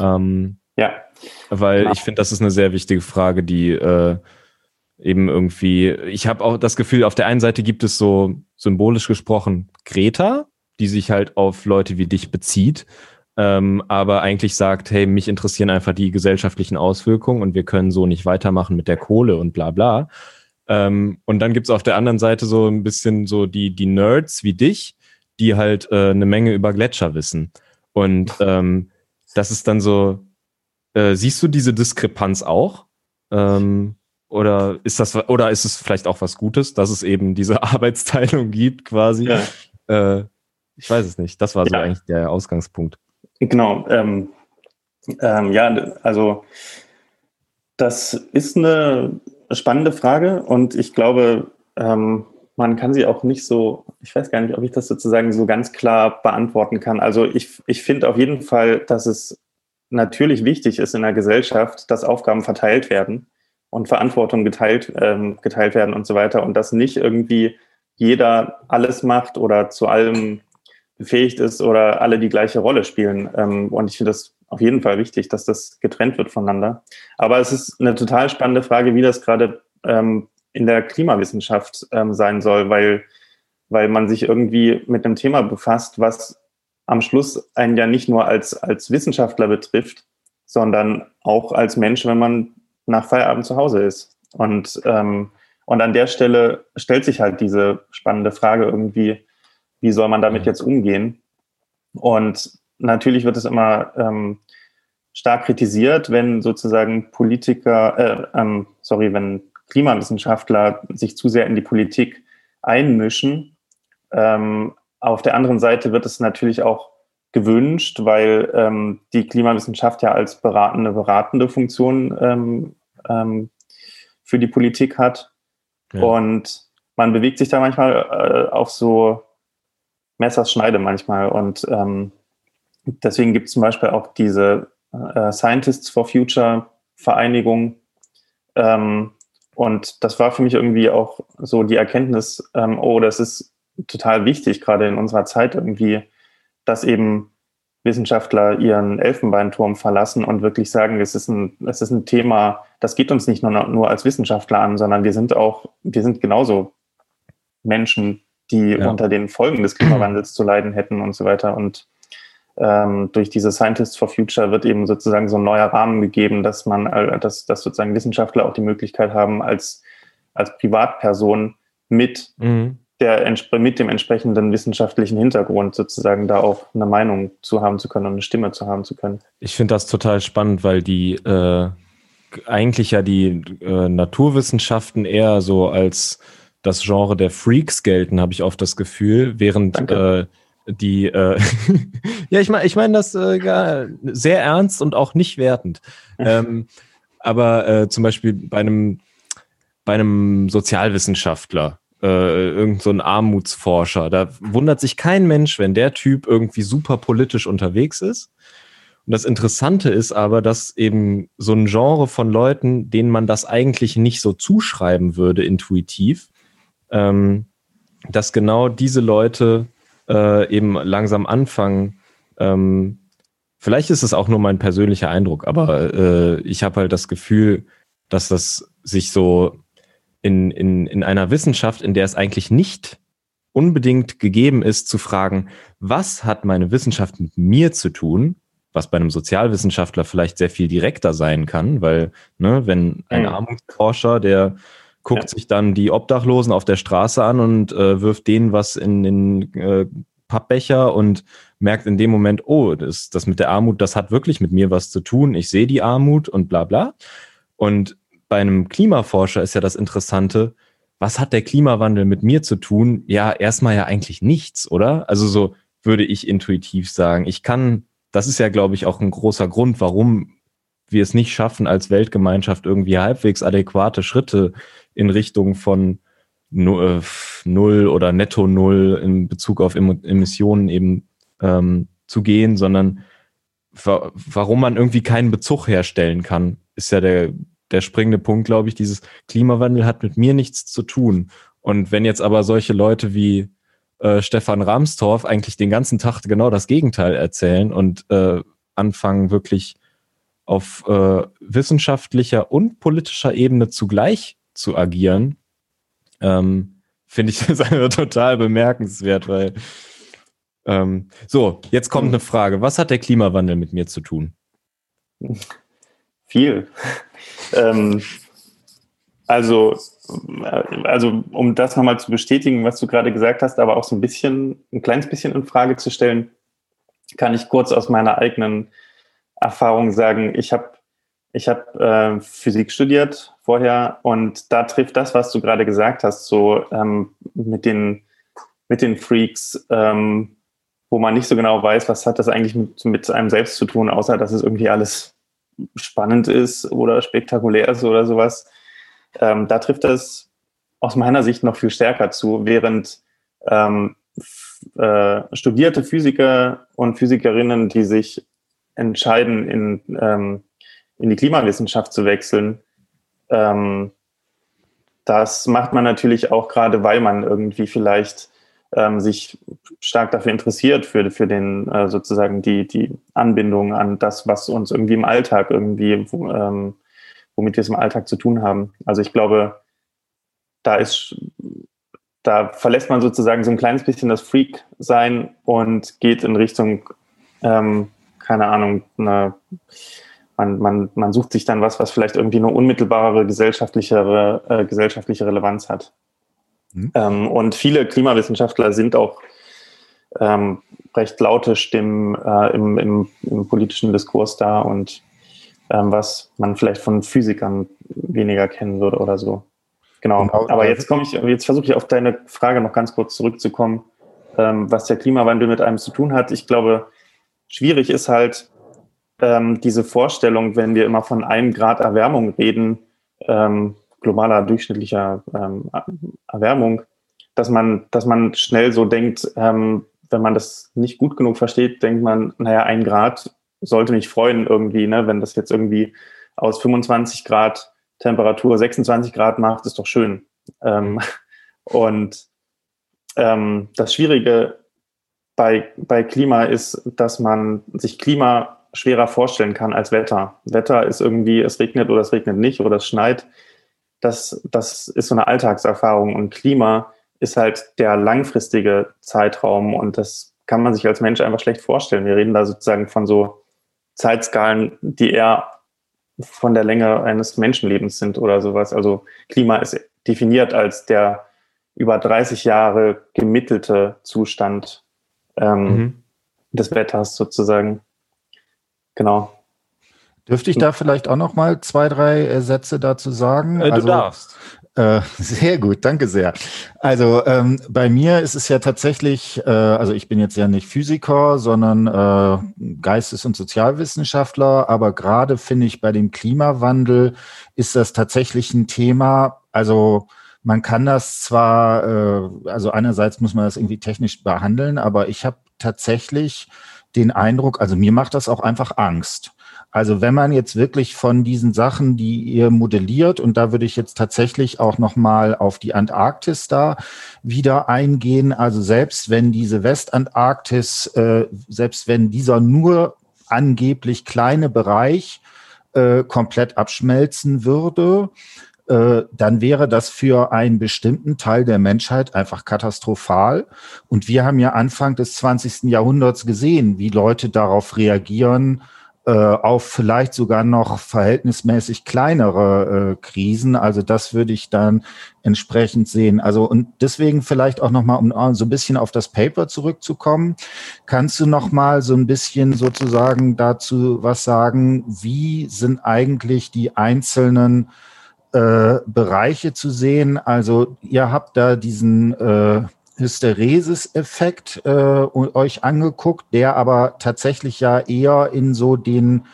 Ähm, ja. Weil genau. ich finde, das ist eine sehr wichtige Frage, die äh, eben irgendwie, ich habe auch das Gefühl, auf der einen Seite gibt es so symbolisch gesprochen Greta, die sich halt auf Leute wie dich bezieht, ähm, aber eigentlich sagt, hey, mich interessieren einfach die gesellschaftlichen Auswirkungen und wir können so nicht weitermachen mit der Kohle und bla bla. Ähm, und dann gibt's auf der anderen Seite so ein bisschen so die, die Nerds wie dich, die halt äh, eine Menge über Gletscher wissen. Und ähm, das ist dann so, äh, siehst du diese Diskrepanz auch? Ähm, oder ist das oder ist es vielleicht auch was Gutes, dass es eben diese Arbeitsteilung gibt, quasi? Ja. Äh, ich weiß es nicht. Das war so ja. eigentlich der Ausgangspunkt. Genau. Ähm, ähm, ja, also das ist eine spannende Frage und ich glaube, ähm, man kann sie auch nicht so, ich weiß gar nicht, ob ich das sozusagen so ganz klar beantworten kann. Also ich, ich finde auf jeden Fall, dass es natürlich wichtig ist in der Gesellschaft, dass Aufgaben verteilt werden und Verantwortung geteilt, ähm, geteilt werden und so weiter und dass nicht irgendwie jeder alles macht oder zu allem befähigt ist oder alle die gleiche Rolle spielen. Ähm, und ich finde das auf jeden Fall wichtig, dass das getrennt wird voneinander. Aber es ist eine total spannende Frage, wie das gerade ähm, in der Klimawissenschaft ähm, sein soll, weil, weil man sich irgendwie mit einem Thema befasst, was am Schluss einen ja nicht nur als, als Wissenschaftler betrifft, sondern auch als Mensch, wenn man nach Feierabend zu Hause ist. Und, ähm, und an der Stelle stellt sich halt diese spannende Frage irgendwie, wie soll man damit jetzt umgehen? Und natürlich wird es immer ähm, stark kritisiert, wenn sozusagen Politiker, äh, ähm, sorry, wenn Klimawissenschaftler sich zu sehr in die Politik einmischen. Ähm, auf der anderen Seite wird es natürlich auch gewünscht, weil ähm, die Klimawissenschaft ja als beratende, beratende Funktion ähm, ähm, für die Politik hat. Ja. Und man bewegt sich da manchmal äh, auf so Messerschneide manchmal. Und ähm, deswegen gibt es zum Beispiel auch diese äh, Scientists for Future Vereinigung. Ähm, und das war für mich irgendwie auch so die Erkenntnis, ähm, oh, das ist total wichtig, gerade in unserer Zeit irgendwie, dass eben Wissenschaftler ihren Elfenbeinturm verlassen und wirklich sagen, es ist ein, es ist ein Thema, das geht uns nicht nur, nur als Wissenschaftler an, sondern wir sind auch, wir sind genauso Menschen, die ja. unter den Folgen des Klimawandels zu leiden hätten und so weiter. Und ähm, durch diese Scientists for Future wird eben sozusagen so ein neuer Rahmen gegeben, dass man, dass, dass sozusagen Wissenschaftler auch die Möglichkeit haben, als, als Privatperson mit mhm. Der, mit dem entsprechenden wissenschaftlichen Hintergrund sozusagen da auch eine Meinung zu haben zu können und eine Stimme zu haben zu können. Ich finde das total spannend, weil die äh, eigentlich ja die äh, Naturwissenschaften eher so als das Genre der Freaks gelten, habe ich oft das Gefühl, während äh, die, äh, ja, ich meine, ich meine das äh, gar sehr ernst und auch nicht wertend. ähm, aber äh, zum Beispiel bei einem, bei einem Sozialwissenschaftler, äh, irgend so ein Armutsforscher, da wundert sich kein Mensch, wenn der Typ irgendwie super politisch unterwegs ist. Und das Interessante ist aber, dass eben so ein Genre von Leuten, denen man das eigentlich nicht so zuschreiben würde, intuitiv, ähm, dass genau diese Leute äh, eben langsam anfangen, ähm, vielleicht ist es auch nur mein persönlicher Eindruck, aber äh, ich habe halt das Gefühl, dass das sich so in, in, in einer Wissenschaft, in der es eigentlich nicht unbedingt gegeben ist, zu fragen, was hat meine Wissenschaft mit mir zu tun, was bei einem Sozialwissenschaftler vielleicht sehr viel direkter sein kann, weil, ne, wenn ein mhm. Armutsforscher, der guckt ja. sich dann die Obdachlosen auf der Straße an und äh, wirft denen was in den äh, Pappbecher und merkt in dem Moment, oh, das, das mit der Armut, das hat wirklich mit mir was zu tun. Ich sehe die Armut und bla bla. Und bei einem Klimaforscher ist ja das Interessante, was hat der Klimawandel mit mir zu tun? Ja, erstmal ja eigentlich nichts, oder? Also so würde ich intuitiv sagen. Ich kann, das ist ja, glaube ich, auch ein großer Grund, warum wir es nicht schaffen, als Weltgemeinschaft irgendwie halbwegs adäquate Schritte in Richtung von äh, Null oder Netto Null in Bezug auf Emissionen eben ähm, zu gehen, sondern warum man irgendwie keinen Bezug herstellen kann, ist ja der, der springende Punkt, glaube ich. Dieses Klimawandel hat mit mir nichts zu tun. Und wenn jetzt aber solche Leute wie äh, Stefan Ramstorff eigentlich den ganzen Tag genau das Gegenteil erzählen und äh, anfangen wirklich auf äh, wissenschaftlicher und politischer Ebene zugleich zu agieren, ähm, finde ich das einfach total bemerkenswert, weil ähm, so, jetzt kommt eine Frage. Was hat der Klimawandel mit mir zu tun? Viel. ähm, also, also, um das nochmal zu bestätigen, was du gerade gesagt hast, aber auch so ein bisschen, ein kleines bisschen in Frage zu stellen, kann ich kurz aus meiner eigenen Erfahrung sagen. Ich habe ich habe äh, Physik studiert vorher und da trifft das, was du gerade gesagt hast, so ähm, mit, den, mit den Freaks, ähm, wo man nicht so genau weiß, was hat das eigentlich mit, mit einem selbst zu tun, außer dass es irgendwie alles spannend ist oder spektakulär ist oder sowas. Ähm, da trifft das aus meiner Sicht noch viel stärker zu, während ähm, äh, studierte Physiker und Physikerinnen, die sich entscheiden, in ähm, in die Klimawissenschaft zu wechseln. Ähm, das macht man natürlich auch gerade, weil man irgendwie vielleicht ähm, sich stark dafür interessiert, für, für den äh, sozusagen die, die Anbindung an das, was uns irgendwie im Alltag irgendwie, wo, ähm, womit wir es im Alltag zu tun haben. Also ich glaube, da ist, da verlässt man sozusagen so ein kleines bisschen das Freak-Sein und geht in Richtung, ähm, keine Ahnung, eine man, man, man sucht sich dann was, was vielleicht irgendwie eine unmittelbarere gesellschaftlichere, äh, gesellschaftliche Relevanz hat. Mhm. Ähm, und viele Klimawissenschaftler sind auch ähm, recht laute Stimmen äh, im, im, im, politischen Diskurs da und ähm, was man vielleicht von Physikern weniger kennen würde oder so. Genau. genau. Aber jetzt komme ich, jetzt versuche ich auf deine Frage noch ganz kurz zurückzukommen, ähm, was der Klimawandel mit einem zu tun hat. Ich glaube, schwierig ist halt, ähm, diese Vorstellung, wenn wir immer von einem Grad Erwärmung reden, ähm, globaler durchschnittlicher ähm, Erwärmung, dass man, dass man schnell so denkt, ähm, wenn man das nicht gut genug versteht, denkt man, naja, ein Grad sollte mich freuen irgendwie, ne? wenn das jetzt irgendwie aus 25 Grad Temperatur 26 Grad macht, ist doch schön. Ähm, und ähm, das Schwierige bei, bei Klima ist, dass man sich Klima schwerer vorstellen kann als Wetter. Wetter ist irgendwie, es regnet oder es regnet nicht oder es schneit. Das, das ist so eine Alltagserfahrung und Klima ist halt der langfristige Zeitraum und das kann man sich als Mensch einfach schlecht vorstellen. Wir reden da sozusagen von so Zeitskalen, die eher von der Länge eines Menschenlebens sind oder sowas. Also Klima ist definiert als der über 30 Jahre gemittelte Zustand ähm, mhm. des Wetters sozusagen. Genau. Dürfte ich da vielleicht auch noch mal zwei, drei äh, Sätze dazu sagen? Äh, du also, darfst. Äh, sehr gut, danke sehr. Also ähm, bei mir ist es ja tatsächlich, äh, also ich bin jetzt ja nicht Physiker, sondern äh, Geistes- und Sozialwissenschaftler, aber gerade finde ich bei dem Klimawandel ist das tatsächlich ein Thema, also man kann das zwar, äh, also einerseits muss man das irgendwie technisch behandeln, aber ich habe tatsächlich den Eindruck, also mir macht das auch einfach Angst. Also wenn man jetzt wirklich von diesen Sachen, die ihr modelliert, und da würde ich jetzt tatsächlich auch nochmal auf die Antarktis da wieder eingehen, also selbst wenn diese Westantarktis, äh, selbst wenn dieser nur angeblich kleine Bereich äh, komplett abschmelzen würde, äh, dann wäre das für einen bestimmten Teil der Menschheit einfach katastrophal. Und wir haben ja Anfang des 20. Jahrhunderts gesehen, wie Leute darauf reagieren, äh, auf vielleicht sogar noch verhältnismäßig kleinere äh, Krisen. Also das würde ich dann entsprechend sehen. Also und deswegen vielleicht auch nochmal, um so ein bisschen auf das Paper zurückzukommen, kannst du nochmal so ein bisschen sozusagen dazu was sagen, wie sind eigentlich die einzelnen äh, Bereiche zu sehen. Also ihr habt da diesen äh, Hysteresis-Effekt äh, euch angeguckt, der aber tatsächlich ja eher in so den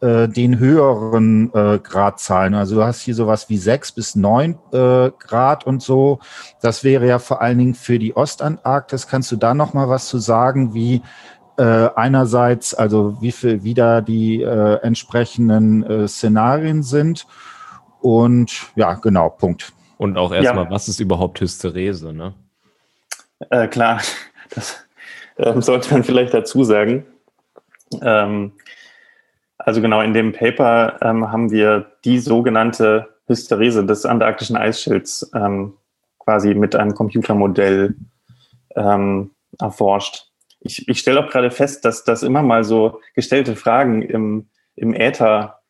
äh, den höheren äh, Gradzahlen. Also du hast hier sowas wie sechs bis neun äh, Grad und so. Das wäre ja vor allen Dingen für die Ostantarktis. Kannst du da noch mal was zu sagen, wie äh, einerseits, also wie viel wieder die äh, entsprechenden äh, Szenarien sind und ja, genau, Punkt. Und auch erstmal, ja. was ist überhaupt Hysterese, ne? Äh, klar, das äh, sollte man vielleicht dazu sagen. Ähm, also genau, in dem Paper ähm, haben wir die sogenannte Hysterese des antarktischen Eisschilds ähm, quasi mit einem Computermodell ähm, erforscht. Ich, ich stelle auch gerade fest, dass das immer mal so gestellte Fragen im, im Äther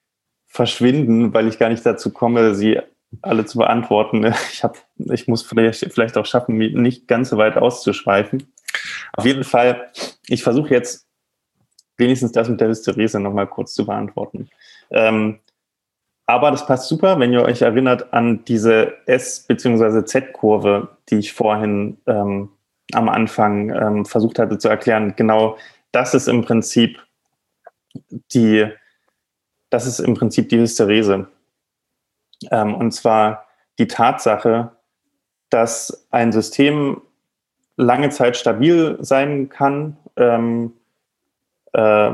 verschwinden, weil ich gar nicht dazu komme, sie alle zu beantworten. Ich, hab, ich muss vielleicht, vielleicht auch schaffen, nicht ganz so weit auszuschweifen. Auf jeden Fall, ich versuche jetzt wenigstens das mit der Hysterese nochmal kurz zu beantworten. Ähm, aber das passt super, wenn ihr euch erinnert an diese S- bzw. Z-Kurve, die ich vorhin ähm, am Anfang ähm, versucht hatte zu erklären. Genau das ist im Prinzip die, das ist im Prinzip die Hysterese. Ähm, und zwar die Tatsache, dass ein System lange Zeit stabil sein kann ähm, äh,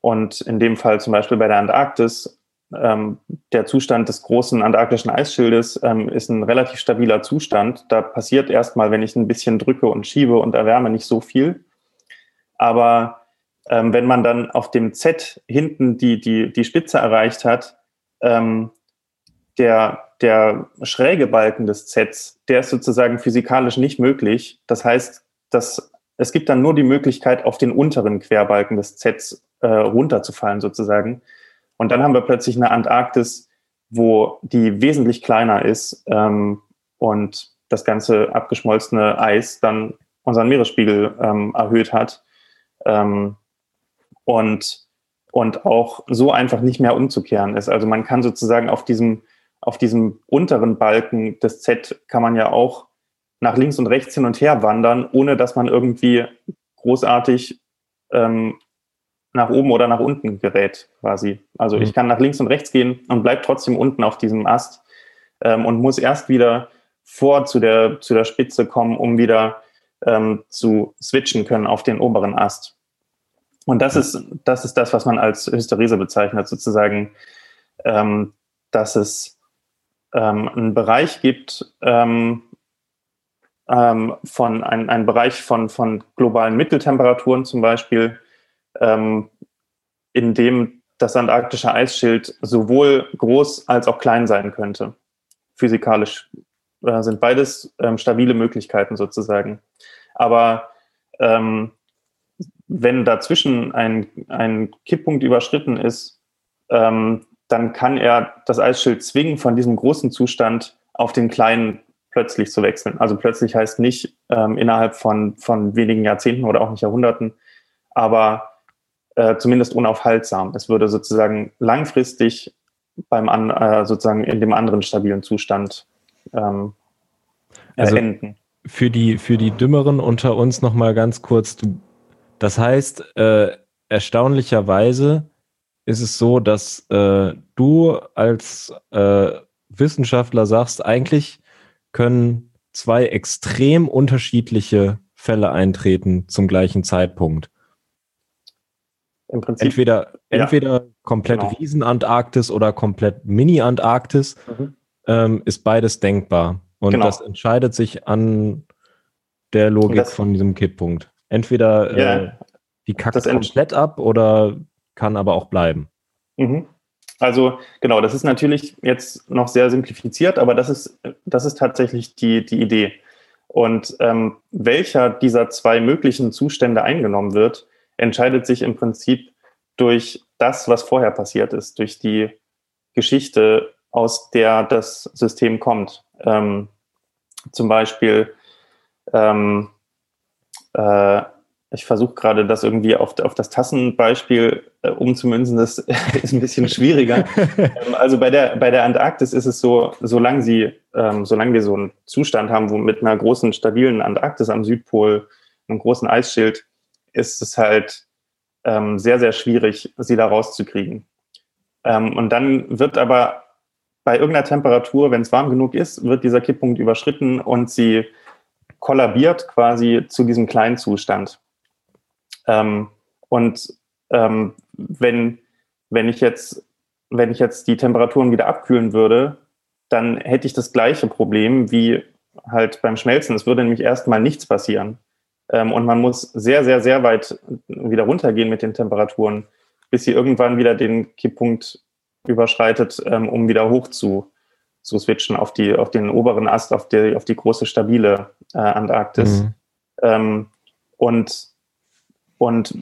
und in dem Fall zum Beispiel bei der Antarktis, ähm, der Zustand des großen antarktischen Eisschildes ähm, ist ein relativ stabiler Zustand. Da passiert erstmal, wenn ich ein bisschen drücke und schiebe und erwärme, nicht so viel. Aber ähm, wenn man dann auf dem Z hinten die, die, die Spitze erreicht hat, ähm, der, der schräge Balken des Zs, der ist sozusagen physikalisch nicht möglich. Das heißt, dass es gibt dann nur die Möglichkeit, auf den unteren Querbalken des Zs äh, runterzufallen sozusagen. Und dann haben wir plötzlich eine Antarktis, wo die wesentlich kleiner ist ähm, und das ganze abgeschmolzene Eis dann unseren Meeresspiegel ähm, erhöht hat. Ähm, und, und auch so einfach nicht mehr umzukehren ist. Also man kann sozusagen auf diesem, auf diesem unteren Balken des Z kann man ja auch nach links und rechts hin und her wandern, ohne dass man irgendwie großartig ähm, nach oben oder nach unten gerät, quasi. Also mhm. ich kann nach links und rechts gehen und bleib trotzdem unten auf diesem Ast ähm, und muss erst wieder vor zu der, zu der Spitze kommen, um wieder ähm, zu switchen können auf den oberen Ast. Und das ist, das ist das, was man als Hysterese bezeichnet, sozusagen, ähm, dass es ähm, einen Bereich gibt, ähm, ähm, von ein, ein Bereich von, von globalen Mitteltemperaturen zum Beispiel, ähm, in dem das antarktische Eisschild sowohl groß als auch klein sein könnte. Physikalisch äh, sind beides ähm, stabile Möglichkeiten sozusagen. Aber ähm, wenn dazwischen ein, ein Kipppunkt überschritten ist, ähm, dann kann er das Eisschild zwingen, von diesem großen Zustand auf den kleinen plötzlich zu wechseln. Also plötzlich heißt nicht ähm, innerhalb von, von wenigen Jahrzehnten oder auch nicht Jahrhunderten, aber äh, zumindest unaufhaltsam. Es würde sozusagen langfristig beim an, äh, sozusagen in dem anderen stabilen Zustand ähm, also enden. Für die, für die Dümmeren unter uns nochmal ganz kurz, das heißt, äh, erstaunlicherweise ist es so, dass äh, du als äh, Wissenschaftler sagst, eigentlich können zwei extrem unterschiedliche Fälle eintreten zum gleichen Zeitpunkt. Im Prinzip. Entweder, ja. entweder komplett genau. Riesenantarktis oder komplett Mini-Antarktis mhm. ähm, ist beides denkbar. Und genau. das entscheidet sich an der Logik das, von diesem Kipppunkt. Entweder ja, äh, die kackt komplett ab oder kann aber auch bleiben. Mhm. Also genau, das ist natürlich jetzt noch sehr simplifiziert, aber das ist, das ist tatsächlich die, die Idee. Und ähm, welcher dieser zwei möglichen Zustände eingenommen wird, entscheidet sich im Prinzip durch das, was vorher passiert ist, durch die Geschichte, aus der das System kommt. Ähm, zum Beispiel, ähm, äh, ich versuche gerade das irgendwie auf, auf das Tassenbeispiel äh, umzumünzen, das ist ein bisschen schwieriger. ähm, also bei der, bei der Antarktis ist es so, solange sie, ähm, solange wir so einen Zustand haben, wo mit einer großen, stabilen Antarktis am Südpol, einem großen Eisschild, ist es halt ähm, sehr, sehr schwierig, sie da rauszukriegen. Ähm, und dann wird aber bei irgendeiner Temperatur, wenn es warm genug ist, wird dieser Kipppunkt überschritten und sie kollabiert quasi zu diesem kleinen Zustand. Ähm, und ähm, wenn, wenn, ich jetzt, wenn ich jetzt die Temperaturen wieder abkühlen würde, dann hätte ich das gleiche Problem wie halt beim Schmelzen. Es würde nämlich erstmal nichts passieren. Ähm, und man muss sehr, sehr, sehr weit wieder runtergehen mit den Temperaturen, bis sie irgendwann wieder den Kipppunkt überschreitet, ähm, um wieder hoch zu, zu switchen auf, die, auf den oberen Ast, auf die, auf die große, stabile äh, Antarktis. Mhm. Ähm, und, und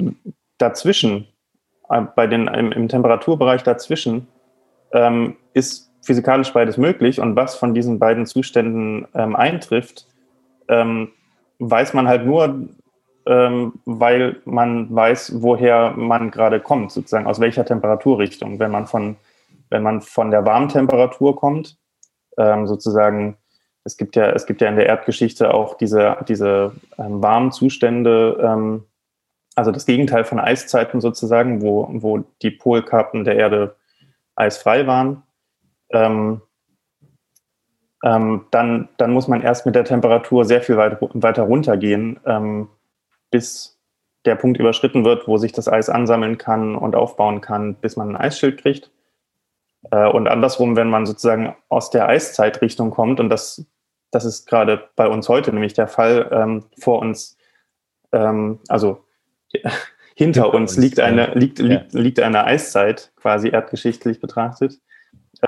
dazwischen, äh, bei den, im, im, Temperaturbereich dazwischen, ähm, ist physikalisch beides möglich. Und was von diesen beiden Zuständen ähm, eintrifft, ähm, weiß man halt nur, ähm, weil man weiß, woher man gerade kommt, sozusagen aus welcher Temperaturrichtung. Wenn man von, wenn man von der Warmtemperatur kommt, ähm, sozusagen, es gibt ja, es gibt ja in der Erdgeschichte auch diese, diese ähm, warmen Zustände, also das Gegenteil von Eiszeiten sozusagen, wo, wo die Polkarten der Erde eisfrei waren. Ähm, ähm, dann, dann muss man erst mit der Temperatur sehr viel weit, weiter runtergehen, ähm, bis der Punkt überschritten wird, wo sich das Eis ansammeln kann und aufbauen kann, bis man ein Eisschild kriegt. Äh, und andersrum, wenn man sozusagen aus der Eiszeitrichtung kommt, und das, das ist gerade bei uns heute nämlich der Fall, ähm, vor uns, ähm, also hinter uns liegt eine, liegt, liegt, liegt eine Eiszeit, quasi erdgeschichtlich betrachtet.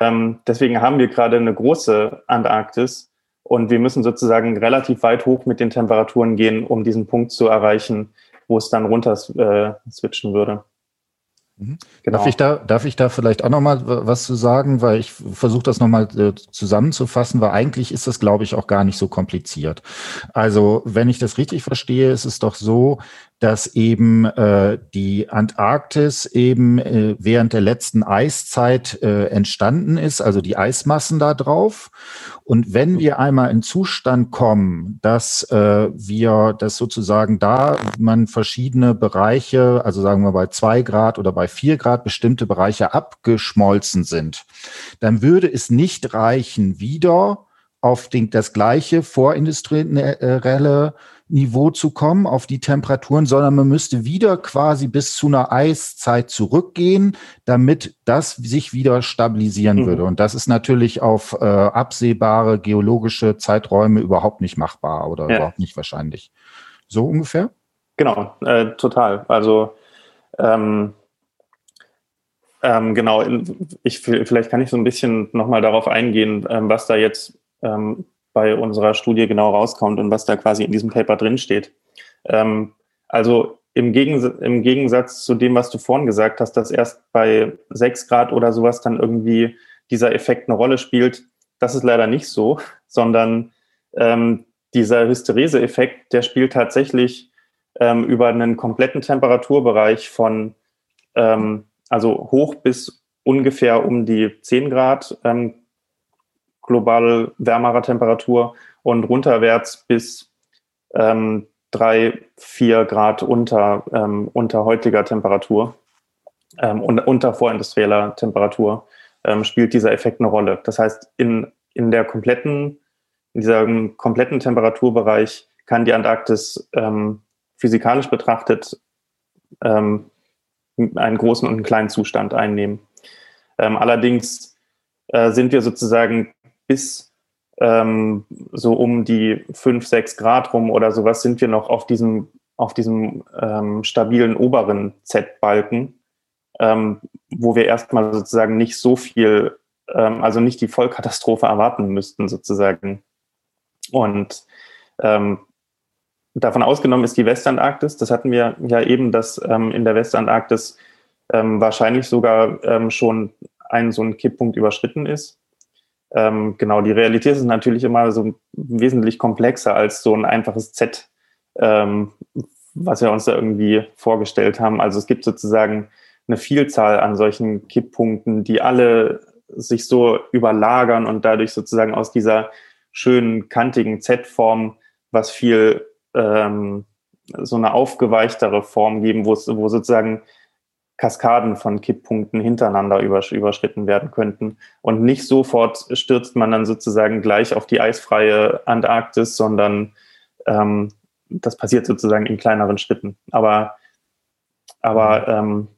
Ähm, deswegen haben wir gerade eine große Antarktis und wir müssen sozusagen relativ weit hoch mit den Temperaturen gehen, um diesen Punkt zu erreichen, wo es dann runter äh, switchen würde. Mhm. Genau. Darf, ich da, darf ich da vielleicht auch nochmal was zu sagen, weil ich versuche das nochmal äh, zusammenzufassen, weil eigentlich ist das, glaube ich, auch gar nicht so kompliziert. Also, wenn ich das richtig verstehe, ist es doch so, dass eben äh, die Antarktis eben äh, während der letzten Eiszeit äh, entstanden ist, also die Eismassen da drauf. Und wenn wir einmal in Zustand kommen, dass äh, wir das sozusagen da man verschiedene Bereiche, also sagen wir bei zwei Grad oder bei vier Grad bestimmte Bereiche abgeschmolzen sind, dann würde es nicht reichen, wieder auf den, das gleiche vorindustrielle Niveau zu kommen, auf die Temperaturen, sondern man müsste wieder quasi bis zu einer Eiszeit zurückgehen, damit das sich wieder stabilisieren mhm. würde. Und das ist natürlich auf äh, absehbare geologische Zeiträume überhaupt nicht machbar oder ja. überhaupt nicht wahrscheinlich. So ungefähr? Genau, äh, total. Also ähm, ähm, genau, ich, vielleicht kann ich so ein bisschen nochmal darauf eingehen, ähm, was da jetzt ähm, bei unserer Studie genau rauskommt und was da quasi in diesem Paper drinsteht. Ähm, also im, Gegens im Gegensatz zu dem, was du vorhin gesagt hast, dass erst bei 6 Grad oder sowas dann irgendwie dieser Effekt eine Rolle spielt, das ist leider nicht so, sondern ähm, dieser Hysterese-Effekt, der spielt tatsächlich ähm, über einen kompletten Temperaturbereich von, ähm, also hoch bis ungefähr um die 10 Grad, ähm, global wärmerer Temperatur und runterwärts bis ähm, drei, vier Grad unter, ähm, unter heutiger Temperatur ähm, und unter vorindustrieller Temperatur ähm, spielt dieser Effekt eine Rolle. Das heißt, in, in der kompletten, in diesem kompletten Temperaturbereich kann die Antarktis ähm, physikalisch betrachtet ähm, einen großen und einen kleinen Zustand einnehmen. Ähm, allerdings äh, sind wir sozusagen bis ähm, so um die 5, 6 Grad rum oder sowas sind wir noch auf diesem, auf diesem ähm, stabilen oberen Z-Balken, ähm, wo wir erstmal sozusagen nicht so viel, ähm, also nicht die Vollkatastrophe erwarten müssten sozusagen. Und ähm, davon ausgenommen ist die Westantarktis. Das hatten wir ja eben, dass ähm, in der Westantarktis wahrscheinlich sogar schon ein so ein Kipppunkt überschritten ist. Ähm, genau, die Realität ist natürlich immer so wesentlich komplexer als so ein einfaches Z, ähm, was wir uns da irgendwie vorgestellt haben. Also es gibt sozusagen eine Vielzahl an solchen Kipppunkten, die alle sich so überlagern und dadurch sozusagen aus dieser schönen kantigen Z-Form was viel ähm, so eine aufgeweichtere Form geben, wo, sozusagen Kaskaden von Kipppunkten hintereinander übersch überschritten werden könnten. Und nicht sofort stürzt man dann sozusagen gleich auf die eisfreie Antarktis, sondern ähm, das passiert sozusagen in kleineren Schritten. Aber, aber ähm,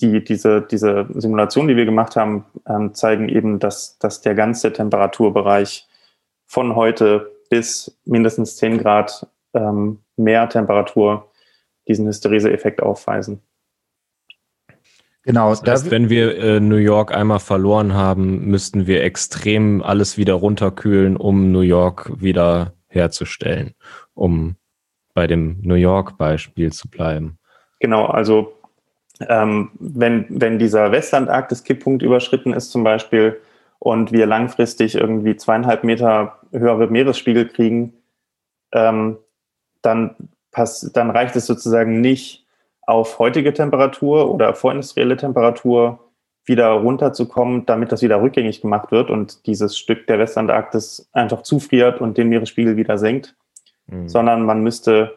die, diese, diese Simulationen, die wir gemacht haben, ähm, zeigen eben, dass, dass der ganze Temperaturbereich von heute bis mindestens 10 Grad ähm, mehr Temperatur diesen Hysterese-Effekt aufweisen. Genau. Das heißt, da wenn wir äh, New York einmal verloren haben, müssten wir extrem alles wieder runterkühlen, um New York wieder herzustellen, um bei dem New York-Beispiel zu bleiben. Genau, also ähm, wenn, wenn dieser Westlandarktis-Kipppunkt überschritten ist zum Beispiel und wir langfristig irgendwie zweieinhalb Meter höhere Meeresspiegel kriegen, ähm, dann, pass, dann reicht es sozusagen nicht, auf heutige Temperatur oder vorindustrielle Temperatur wieder runterzukommen, damit das wieder rückgängig gemacht wird und dieses Stück der Westantarktis einfach zufriert und den Meeresspiegel wieder senkt, mhm. sondern man müsste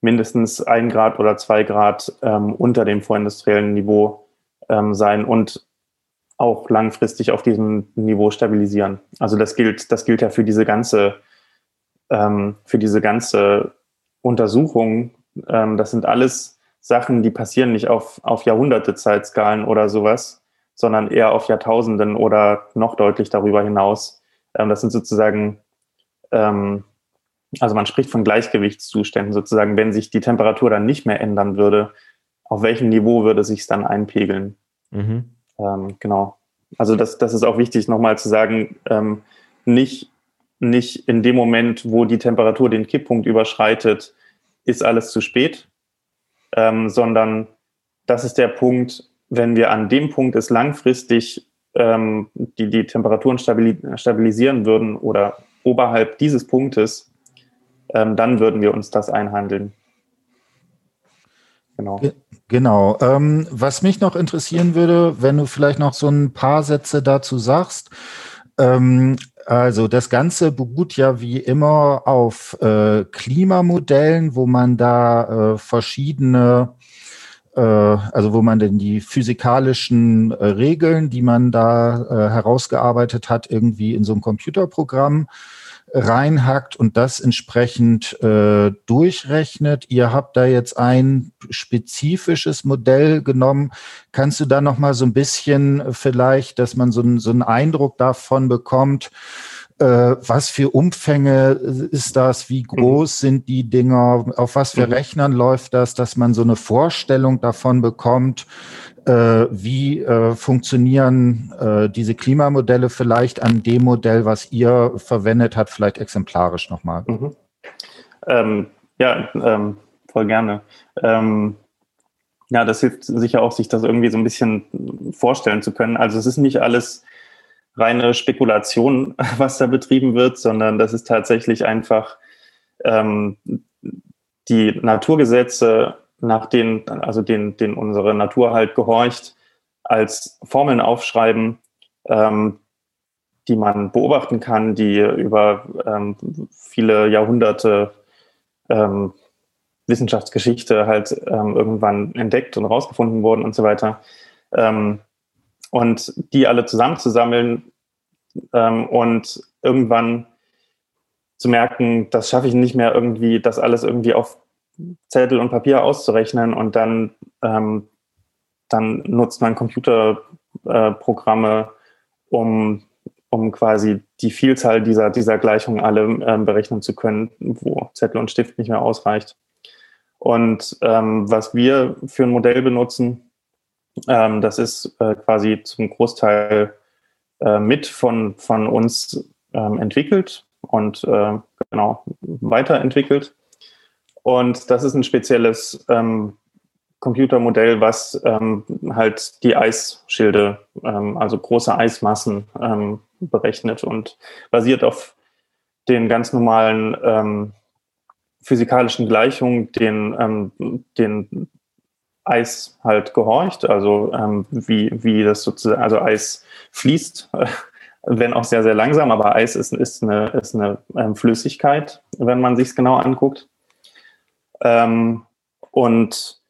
mindestens ein Grad oder zwei Grad ähm, unter dem vorindustriellen Niveau ähm, sein und auch langfristig auf diesem Niveau stabilisieren. Also das gilt, das gilt ja für diese ganze, ähm, für diese ganze Untersuchung. Ähm, das sind alles Sachen, die passieren nicht auf, auf Jahrhunderte Zeitskalen oder sowas, sondern eher auf Jahrtausenden oder noch deutlich darüber hinaus. Ähm, das sind sozusagen, ähm, also man spricht von Gleichgewichtszuständen sozusagen, wenn sich die Temperatur dann nicht mehr ändern würde, auf welchem Niveau würde sich es dann einpegeln? Mhm. Ähm, genau. Also das, das ist auch wichtig, nochmal zu sagen, ähm, nicht, nicht in dem Moment, wo die Temperatur den Kipppunkt überschreitet, ist alles zu spät, ähm, sondern das ist der Punkt, wenn wir an dem Punkt es langfristig ähm, die, die Temperaturen stabilisieren würden oder oberhalb dieses Punktes, ähm, dann würden wir uns das einhandeln. Genau. Genau. Ähm, was mich noch interessieren würde, wenn du vielleicht noch so ein paar Sätze dazu sagst. Ähm, also das Ganze beruht ja wie immer auf äh, Klimamodellen, wo man da äh, verschiedene, äh, also wo man denn die physikalischen äh, Regeln, die man da äh, herausgearbeitet hat, irgendwie in so einem Computerprogramm reinhackt und das entsprechend äh, durchrechnet. Ihr habt da jetzt ein spezifisches Modell genommen. Kannst du da noch mal so ein bisschen vielleicht, dass man so, ein, so einen Eindruck davon bekommt, was für Umfänge ist das? Wie groß mhm. sind die Dinger? Auf was für mhm. Rechnern läuft das? Dass man so eine Vorstellung davon bekommt, äh, wie äh, funktionieren äh, diese Klimamodelle vielleicht an dem Modell, was ihr verwendet habt, vielleicht exemplarisch nochmal? Mhm. Ähm, ja, ähm, voll gerne. Ähm, ja, das hilft sicher auch, sich das irgendwie so ein bisschen vorstellen zu können. Also es ist nicht alles reine Spekulation, was da betrieben wird, sondern das ist tatsächlich einfach ähm, die Naturgesetze nach denen, also den, den unsere Natur halt gehorcht, als Formeln aufschreiben, ähm, die man beobachten kann, die über ähm, viele Jahrhunderte ähm, Wissenschaftsgeschichte halt ähm, irgendwann entdeckt und rausgefunden wurden und so weiter. Ähm, und die alle zusammenzusammeln ähm, und irgendwann zu merken, das schaffe ich nicht mehr irgendwie, das alles irgendwie auf Zettel und Papier auszurechnen und dann, ähm, dann nutzt man Computerprogramme, äh, um, um quasi die Vielzahl dieser, dieser Gleichungen alle ähm, berechnen zu können, wo Zettel und Stift nicht mehr ausreicht. Und ähm, was wir für ein Modell benutzen, ähm, das ist äh, quasi zum Großteil äh, mit von, von uns ähm, entwickelt und äh, genau weiterentwickelt. Und das ist ein spezielles ähm, Computermodell, was ähm, halt die Eisschilde, ähm, also große Eismassen ähm, berechnet und basiert auf den ganz normalen physikalischen Gleichungen, den, den Eis halt gehorcht, also ähm, wie, wie das sozusagen, also Eis fließt, wenn auch sehr, sehr langsam, aber Eis ist, ist eine, ist eine ähm, Flüssigkeit, wenn man sich es genau anguckt. Ähm, und,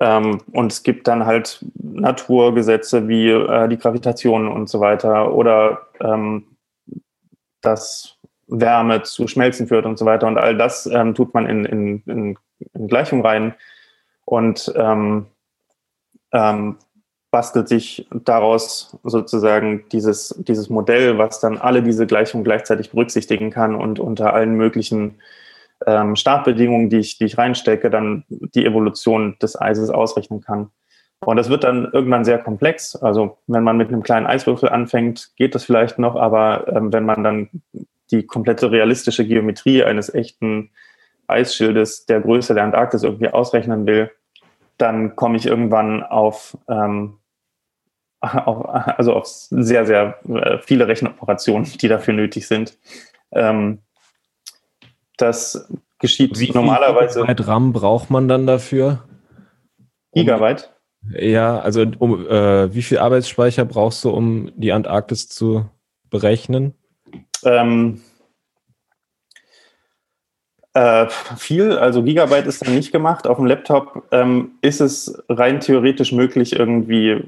ähm, und es gibt dann halt Naturgesetze wie äh, die Gravitation und so weiter oder ähm, dass Wärme zu Schmelzen führt und so weiter. Und all das ähm, tut man in, in, in, in Gleichung rein und ähm, ähm, bastelt sich daraus sozusagen dieses, dieses Modell, was dann alle diese Gleichungen gleichzeitig berücksichtigen kann und unter allen möglichen ähm, Startbedingungen, die ich, die ich reinstecke, dann die Evolution des Eises ausrechnen kann. Und das wird dann irgendwann sehr komplex. Also wenn man mit einem kleinen Eiswürfel anfängt, geht das vielleicht noch, aber ähm, wenn man dann die komplette realistische Geometrie eines echten Eisschildes der Größe der Antarktis irgendwie ausrechnen will, dann komme ich irgendwann auf, ähm, auf, also auf sehr, sehr äh, viele Rechenoperationen, die dafür nötig sind. Ähm, das geschieht Wie normalerweise. Wie viel RAM braucht man dann dafür? Gigabyte? Ja, also um, äh, wie viel Arbeitsspeicher brauchst du, um die Antarktis zu berechnen? Ähm, äh, viel, also Gigabyte ist dann nicht gemacht. Auf dem Laptop ähm, ist es rein theoretisch möglich, irgendwie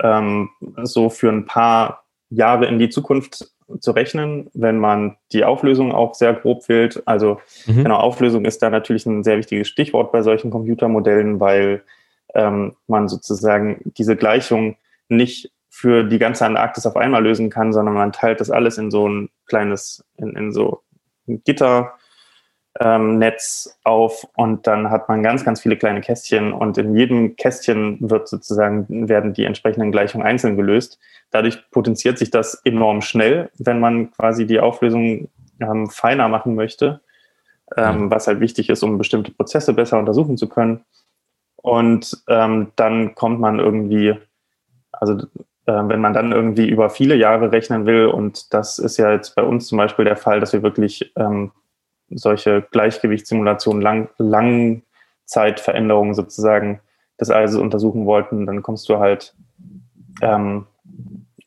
ähm, so für ein paar Jahre in die Zukunft zu rechnen, wenn man die Auflösung auch sehr grob wählt. Also mhm. genau, Auflösung ist da natürlich ein sehr wichtiges Stichwort bei solchen Computermodellen, weil ähm, man sozusagen diese Gleichung nicht für die ganze Antarktis auf einmal lösen kann, sondern man teilt das alles in so ein kleines, in, in so ein Gitter ähm, Netz auf und dann hat man ganz, ganz viele kleine Kästchen und in jedem Kästchen wird sozusagen, werden die entsprechenden Gleichungen einzeln gelöst. Dadurch potenziert sich das enorm schnell, wenn man quasi die Auflösung ähm, feiner machen möchte, ähm, was halt wichtig ist, um bestimmte Prozesse besser untersuchen zu können. Und ähm, dann kommt man irgendwie, also äh, wenn man dann irgendwie über viele Jahre rechnen will, und das ist ja jetzt bei uns zum Beispiel der Fall, dass wir wirklich ähm, solche Gleichgewichtssimulationen, lang, Langzeitveränderungen sozusagen des Eises untersuchen wollten, dann kommst du halt ähm,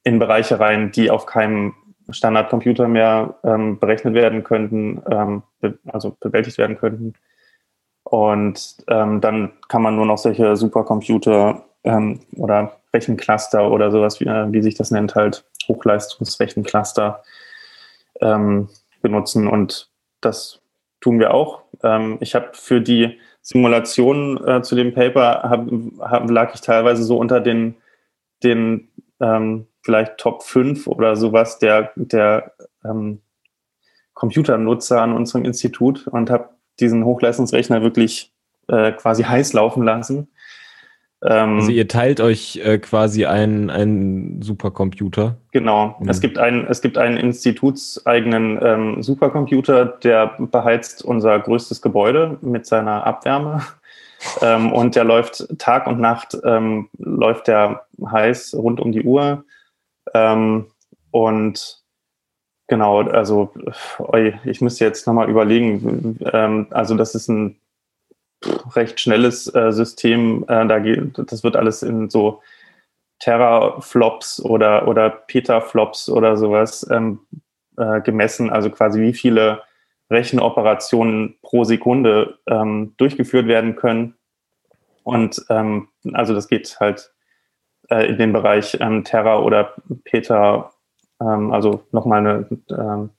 in Bereiche rein, die auf keinem Standardcomputer mehr ähm, berechnet werden könnten, ähm, be also bewältigt werden könnten. Und ähm, dann kann man nur noch solche Supercomputer ähm, oder Rechencluster oder sowas, wie, äh, wie sich das nennt, halt Hochleistungsrechencluster ähm, benutzen. Und das tun wir auch. Ähm, ich habe für die Simulation äh, zu dem Paper hab, hab, lag ich teilweise so unter den, den ähm, vielleicht Top 5 oder sowas der, der ähm, Computernutzer an unserem Institut und habe diesen Hochleistungsrechner wirklich äh, quasi heiß laufen lassen. Ähm, also ihr teilt euch äh, quasi einen, einen Supercomputer. Genau. Mhm. Es, gibt einen, es gibt einen institutseigenen ähm, Supercomputer, der beheizt unser größtes Gebäude mit seiner Abwärme. ähm, und der läuft Tag und Nacht, ähm, läuft der heiß rund um die Uhr. Ähm, und genau, also ich müsste jetzt nochmal überlegen. Ähm, also das ist ein recht schnelles äh, System. Äh, da geht, das wird alles in so Teraflops oder, oder Petaflops oder sowas ähm, äh, gemessen, also quasi wie viele Rechenoperationen pro Sekunde ähm, durchgeführt werden können. Und ähm, also das geht halt äh, in den Bereich ähm, Terra oder Peta, ähm, also nochmal eine. Ähm,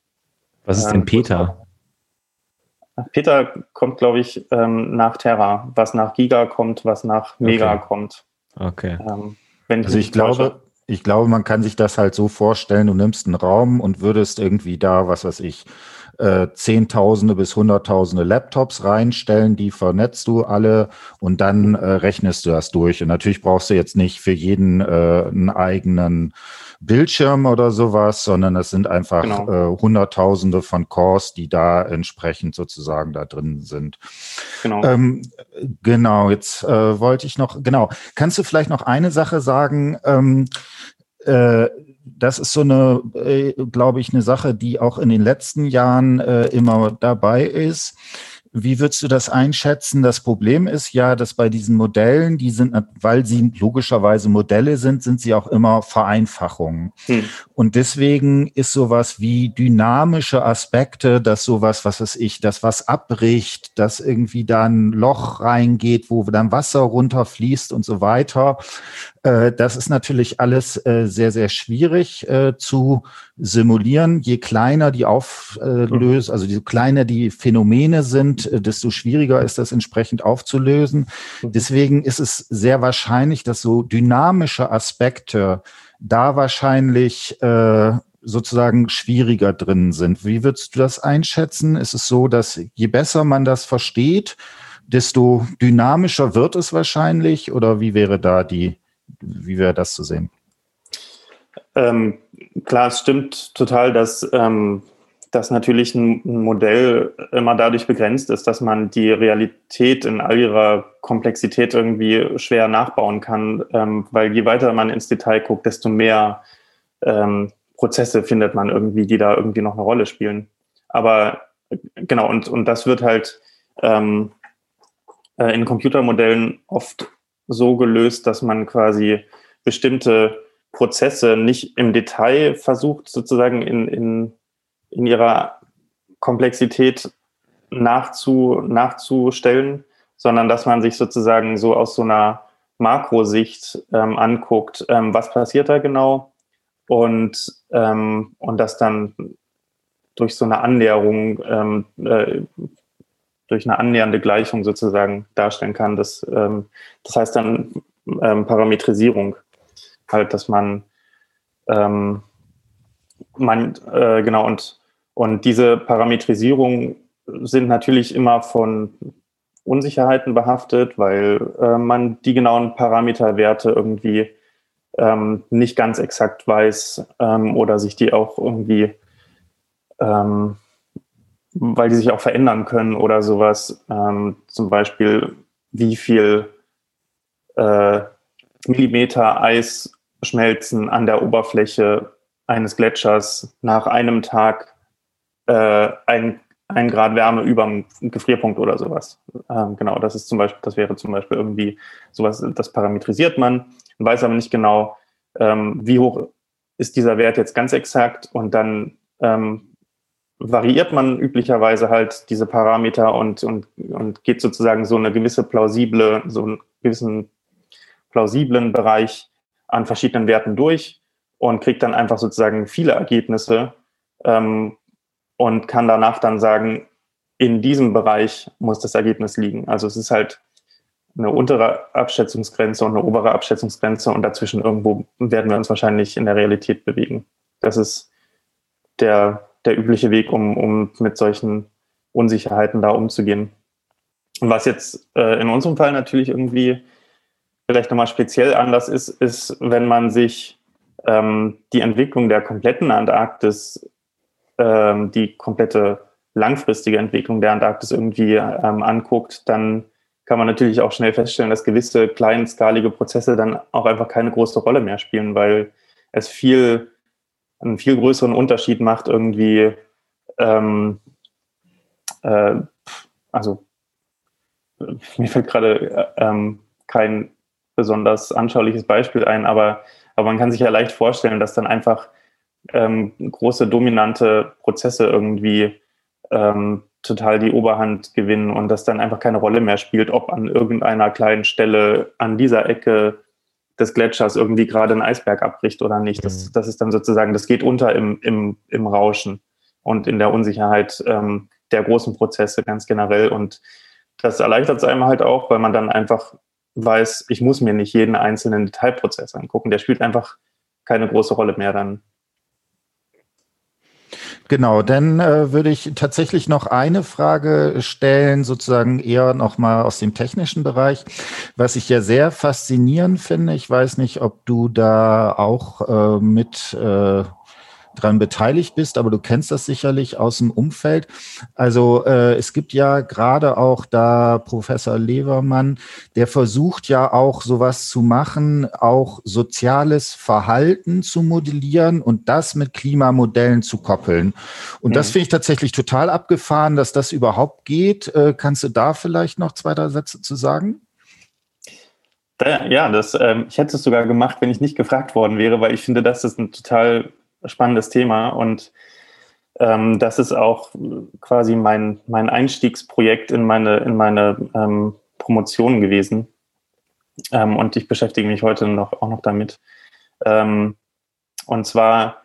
Was ist denn Peta? Peter kommt, glaube ich, ähm, nach Terra, was nach Giga kommt, was nach Mega okay. kommt. Okay. Ähm, also ich glaube, ich glaube, man kann sich das halt so vorstellen, du nimmst einen Raum und würdest irgendwie da, was weiß ich, äh, Zehntausende bis Hunderttausende Laptops reinstellen, die vernetzt du alle und dann äh, rechnest du das durch. Und natürlich brauchst du jetzt nicht für jeden äh, einen eigenen Bildschirm oder sowas, sondern es sind einfach genau. äh, Hunderttausende von Cores, die da entsprechend sozusagen da drin sind. Genau. Ähm, genau, jetzt äh, wollte ich noch, genau, kannst du vielleicht noch eine Sache sagen? Ähm, äh, das ist so eine, äh, glaube ich, eine Sache, die auch in den letzten Jahren äh, immer dabei ist. Wie würdest du das einschätzen? Das Problem ist ja, dass bei diesen Modellen, die sind, weil sie logischerweise Modelle sind, sind sie auch immer Vereinfachungen. Hm. Und deswegen ist sowas wie dynamische Aspekte, dass sowas, was weiß ich, das was abbricht, dass irgendwie da ein Loch reingeht, wo dann Wasser runterfließt und so weiter, äh, das ist natürlich alles äh, sehr, sehr schwierig äh, zu simulieren. Je kleiner die Auflösung, also je kleiner die Phänomene sind, desto schwieriger ist das entsprechend aufzulösen. Mhm. Deswegen ist es sehr wahrscheinlich, dass so dynamische Aspekte da wahrscheinlich äh, sozusagen schwieriger drin sind. Wie würdest du das einschätzen? Ist es so, dass je besser man das versteht, desto dynamischer wird es wahrscheinlich? Oder wie wäre da die wie wäre das zu sehen? Ähm, klar, es stimmt total, dass, ähm, dass natürlich ein, Modell immer dadurch begrenzt ist, dass man die Realität in all ihrer Komplexität irgendwie schwer nachbauen kann, ähm, weil je weiter man ins Detail guckt, desto mehr ähm, Prozesse findet man irgendwie, die da irgendwie noch eine Rolle spielen. Aber genau, und, und das wird halt ähm, äh, in Computermodellen oft so gelöst, dass man quasi bestimmte Prozesse nicht im Detail versucht, sozusagen in, in, in ihrer Komplexität nachzu, nachzustellen, sondern dass man sich sozusagen so aus so einer Makrosicht ähm, anguckt, ähm, was passiert da genau und, ähm, und das dann durch so eine Annäherung ähm, äh, durch eine annähernde Gleichung sozusagen darstellen kann. Das, ähm, das heißt dann ähm, Parametrisierung. Halt, dass man, ähm, man äh, genau, und, und diese Parametrisierung sind natürlich immer von Unsicherheiten behaftet, weil äh, man die genauen Parameterwerte irgendwie ähm, nicht ganz exakt weiß ähm, oder sich die auch irgendwie ähm, weil die sich auch verändern können oder sowas. Ähm, zum Beispiel, wie viel äh, Millimeter Eis schmelzen an der Oberfläche eines Gletschers nach einem Tag äh, ein, ein Grad Wärme über dem Gefrierpunkt oder sowas. Ähm, genau, das ist zum Beispiel, das wäre zum Beispiel irgendwie sowas, das parametrisiert man, weiß aber nicht genau, ähm, wie hoch ist dieser Wert jetzt ganz exakt und dann ähm, variiert man üblicherweise halt diese Parameter und, und, und geht sozusagen so eine gewisse plausible, so einen gewissen plausiblen Bereich an verschiedenen Werten durch und kriegt dann einfach sozusagen viele Ergebnisse ähm, und kann danach dann sagen, in diesem Bereich muss das Ergebnis liegen. Also es ist halt eine untere Abschätzungsgrenze und eine obere Abschätzungsgrenze und dazwischen irgendwo werden wir uns wahrscheinlich in der Realität bewegen. Das ist der, der übliche Weg, um, um mit solchen Unsicherheiten da umzugehen. Und was jetzt äh, in unserem Fall natürlich irgendwie vielleicht nochmal speziell anders ist, ist, wenn man sich ähm, die Entwicklung der kompletten Antarktis, ähm, die komplette langfristige Entwicklung der Antarktis irgendwie ähm, anguckt, dann kann man natürlich auch schnell feststellen, dass gewisse kleinskalige Prozesse dann auch einfach keine große Rolle mehr spielen, weil es viel einen viel größeren Unterschied macht, irgendwie, ähm, äh, also mir fällt gerade äh, ähm, kein besonders anschauliches Beispiel ein, aber, aber man kann sich ja leicht vorstellen, dass dann einfach ähm, große dominante Prozesse irgendwie ähm, total die Oberhand gewinnen und das dann einfach keine Rolle mehr spielt, ob an irgendeiner kleinen Stelle an dieser Ecke des Gletschers irgendwie gerade ein Eisberg abbricht oder nicht. Das, mhm. das ist dann sozusagen, das geht unter im, im, im Rauschen und in der Unsicherheit ähm, der großen Prozesse ganz generell. Und das erleichtert es einem halt auch, weil man dann einfach weiß, ich muss mir nicht jeden einzelnen Detailprozess angucken. Der spielt einfach keine große Rolle mehr dann. Genau, dann äh, würde ich tatsächlich noch eine Frage stellen, sozusagen eher nochmal aus dem technischen Bereich, was ich ja sehr faszinierend finde. Ich weiß nicht, ob du da auch äh, mit äh, dran beteiligt bist, aber du kennst das sicherlich aus dem Umfeld. Also äh, es gibt ja gerade auch da Professor Levermann, der versucht ja auch sowas zu machen, auch soziales Verhalten zu modellieren und das mit Klimamodellen zu koppeln. Und mhm. das finde ich tatsächlich total abgefahren, dass das überhaupt geht. Äh, kannst du da vielleicht noch zwei, drei Sätze zu sagen? Ja, das, ähm, ich hätte es sogar gemacht, wenn ich nicht gefragt worden wäre, weil ich finde, das ist ein total spannendes Thema und ähm, das ist auch quasi mein, mein Einstiegsprojekt in meine, in meine ähm, Promotion gewesen. Ähm, und ich beschäftige mich heute noch, auch noch damit. Ähm, und zwar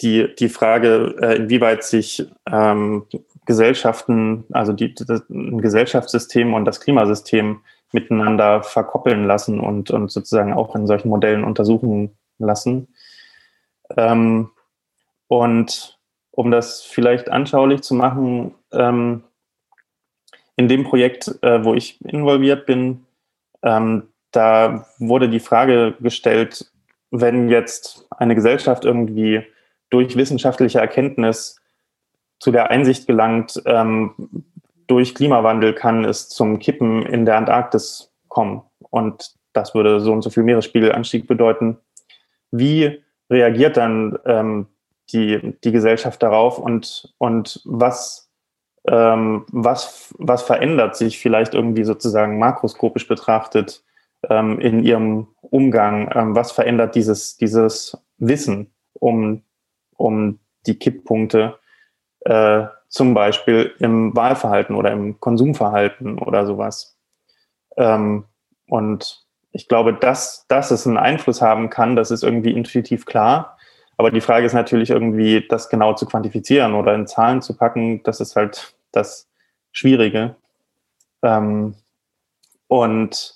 die, die Frage, äh, inwieweit sich ähm, Gesellschaften, also die, das, ein Gesellschaftssystem und das Klimasystem miteinander verkoppeln lassen und, und sozusagen auch in solchen Modellen untersuchen lassen. Ähm, und um das vielleicht anschaulich zu machen, ähm, in dem Projekt, äh, wo ich involviert bin, ähm, da wurde die Frage gestellt, wenn jetzt eine Gesellschaft irgendwie durch wissenschaftliche Erkenntnis zu der Einsicht gelangt, ähm, durch Klimawandel kann es zum Kippen in der Antarktis kommen. Und das würde so und so viel Meeresspiegelanstieg bedeuten. Wie reagiert dann ähm, die, die Gesellschaft darauf und, und was, ähm, was, was verändert sich vielleicht irgendwie sozusagen makroskopisch betrachtet ähm, in ihrem Umgang? Ähm, was verändert dieses, dieses Wissen um, um die Kipppunkte, äh, zum Beispiel im Wahlverhalten oder im Konsumverhalten oder sowas? Ähm, und ich glaube, dass, dass es einen Einfluss haben kann, das ist irgendwie intuitiv klar. Aber die Frage ist natürlich irgendwie, das genau zu quantifizieren oder in Zahlen zu packen, das ist halt das Schwierige. Ähm, und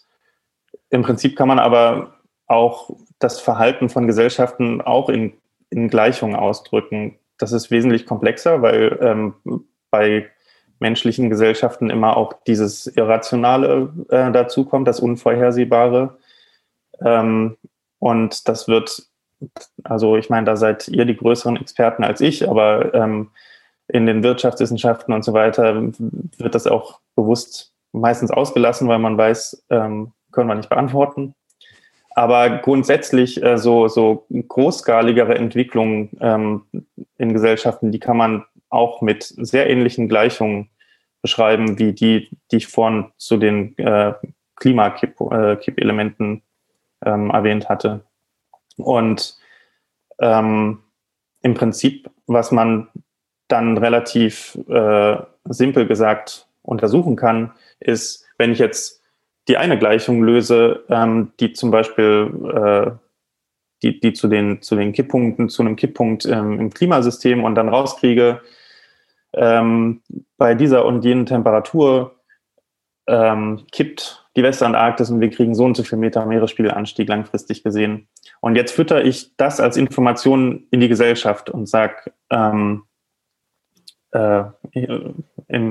im Prinzip kann man aber auch das Verhalten von Gesellschaften auch in, in Gleichungen ausdrücken. Das ist wesentlich komplexer, weil ähm, bei menschlichen Gesellschaften immer auch dieses Irrationale äh, dazukommt, das Unvorhersehbare. Ähm, und das wird also ich meine, da seid ihr die größeren Experten als ich, aber ähm, in den Wirtschaftswissenschaften und so weiter wird das auch bewusst meistens ausgelassen, weil man weiß, ähm, können wir nicht beantworten. Aber grundsätzlich äh, so, so großskaligere Entwicklungen ähm, in Gesellschaften, die kann man auch mit sehr ähnlichen Gleichungen beschreiben, wie die, die ich vorhin zu den äh, Klimakippelementen äh, ähm, erwähnt hatte. Und ähm, im Prinzip, was man dann relativ äh, simpel gesagt untersuchen kann, ist, wenn ich jetzt die eine Gleichung löse, ähm, die zum Beispiel äh, die, die zu den, zu den Kipppunkten, zu einem Kipppunkt ähm, im Klimasystem und dann rauskriege, ähm, bei dieser und jenen Temperatur ähm, kippt die Westantarktis und wir kriegen so und so viel Meter Meeresspiegelanstieg langfristig gesehen. Und jetzt fütter ich das als Information in die Gesellschaft und sage, ähm, äh,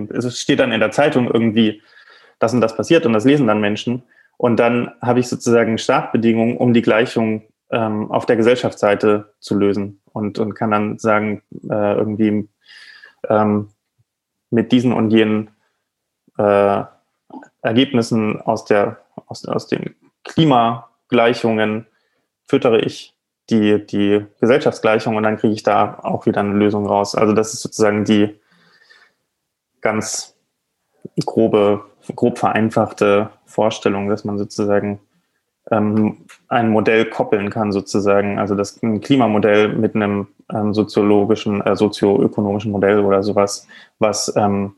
es steht dann in der Zeitung irgendwie, das und das passiert und das lesen dann Menschen. Und dann habe ich sozusagen Startbedingungen, um die Gleichung ähm, auf der Gesellschaftsseite zu lösen und, und kann dann sagen, äh, irgendwie ähm, mit diesen und jenen äh, Ergebnissen aus, der, aus, aus den Klimagleichungen füttere ich die, die Gesellschaftsgleichung und dann kriege ich da auch wieder eine Lösung raus. Also das ist sozusagen die ganz grobe, grob vereinfachte Vorstellung, dass man sozusagen ähm, ein Modell koppeln kann sozusagen. Also das ein Klimamodell mit einem ähm, soziologischen, äh, sozioökonomischen Modell oder sowas, was ähm,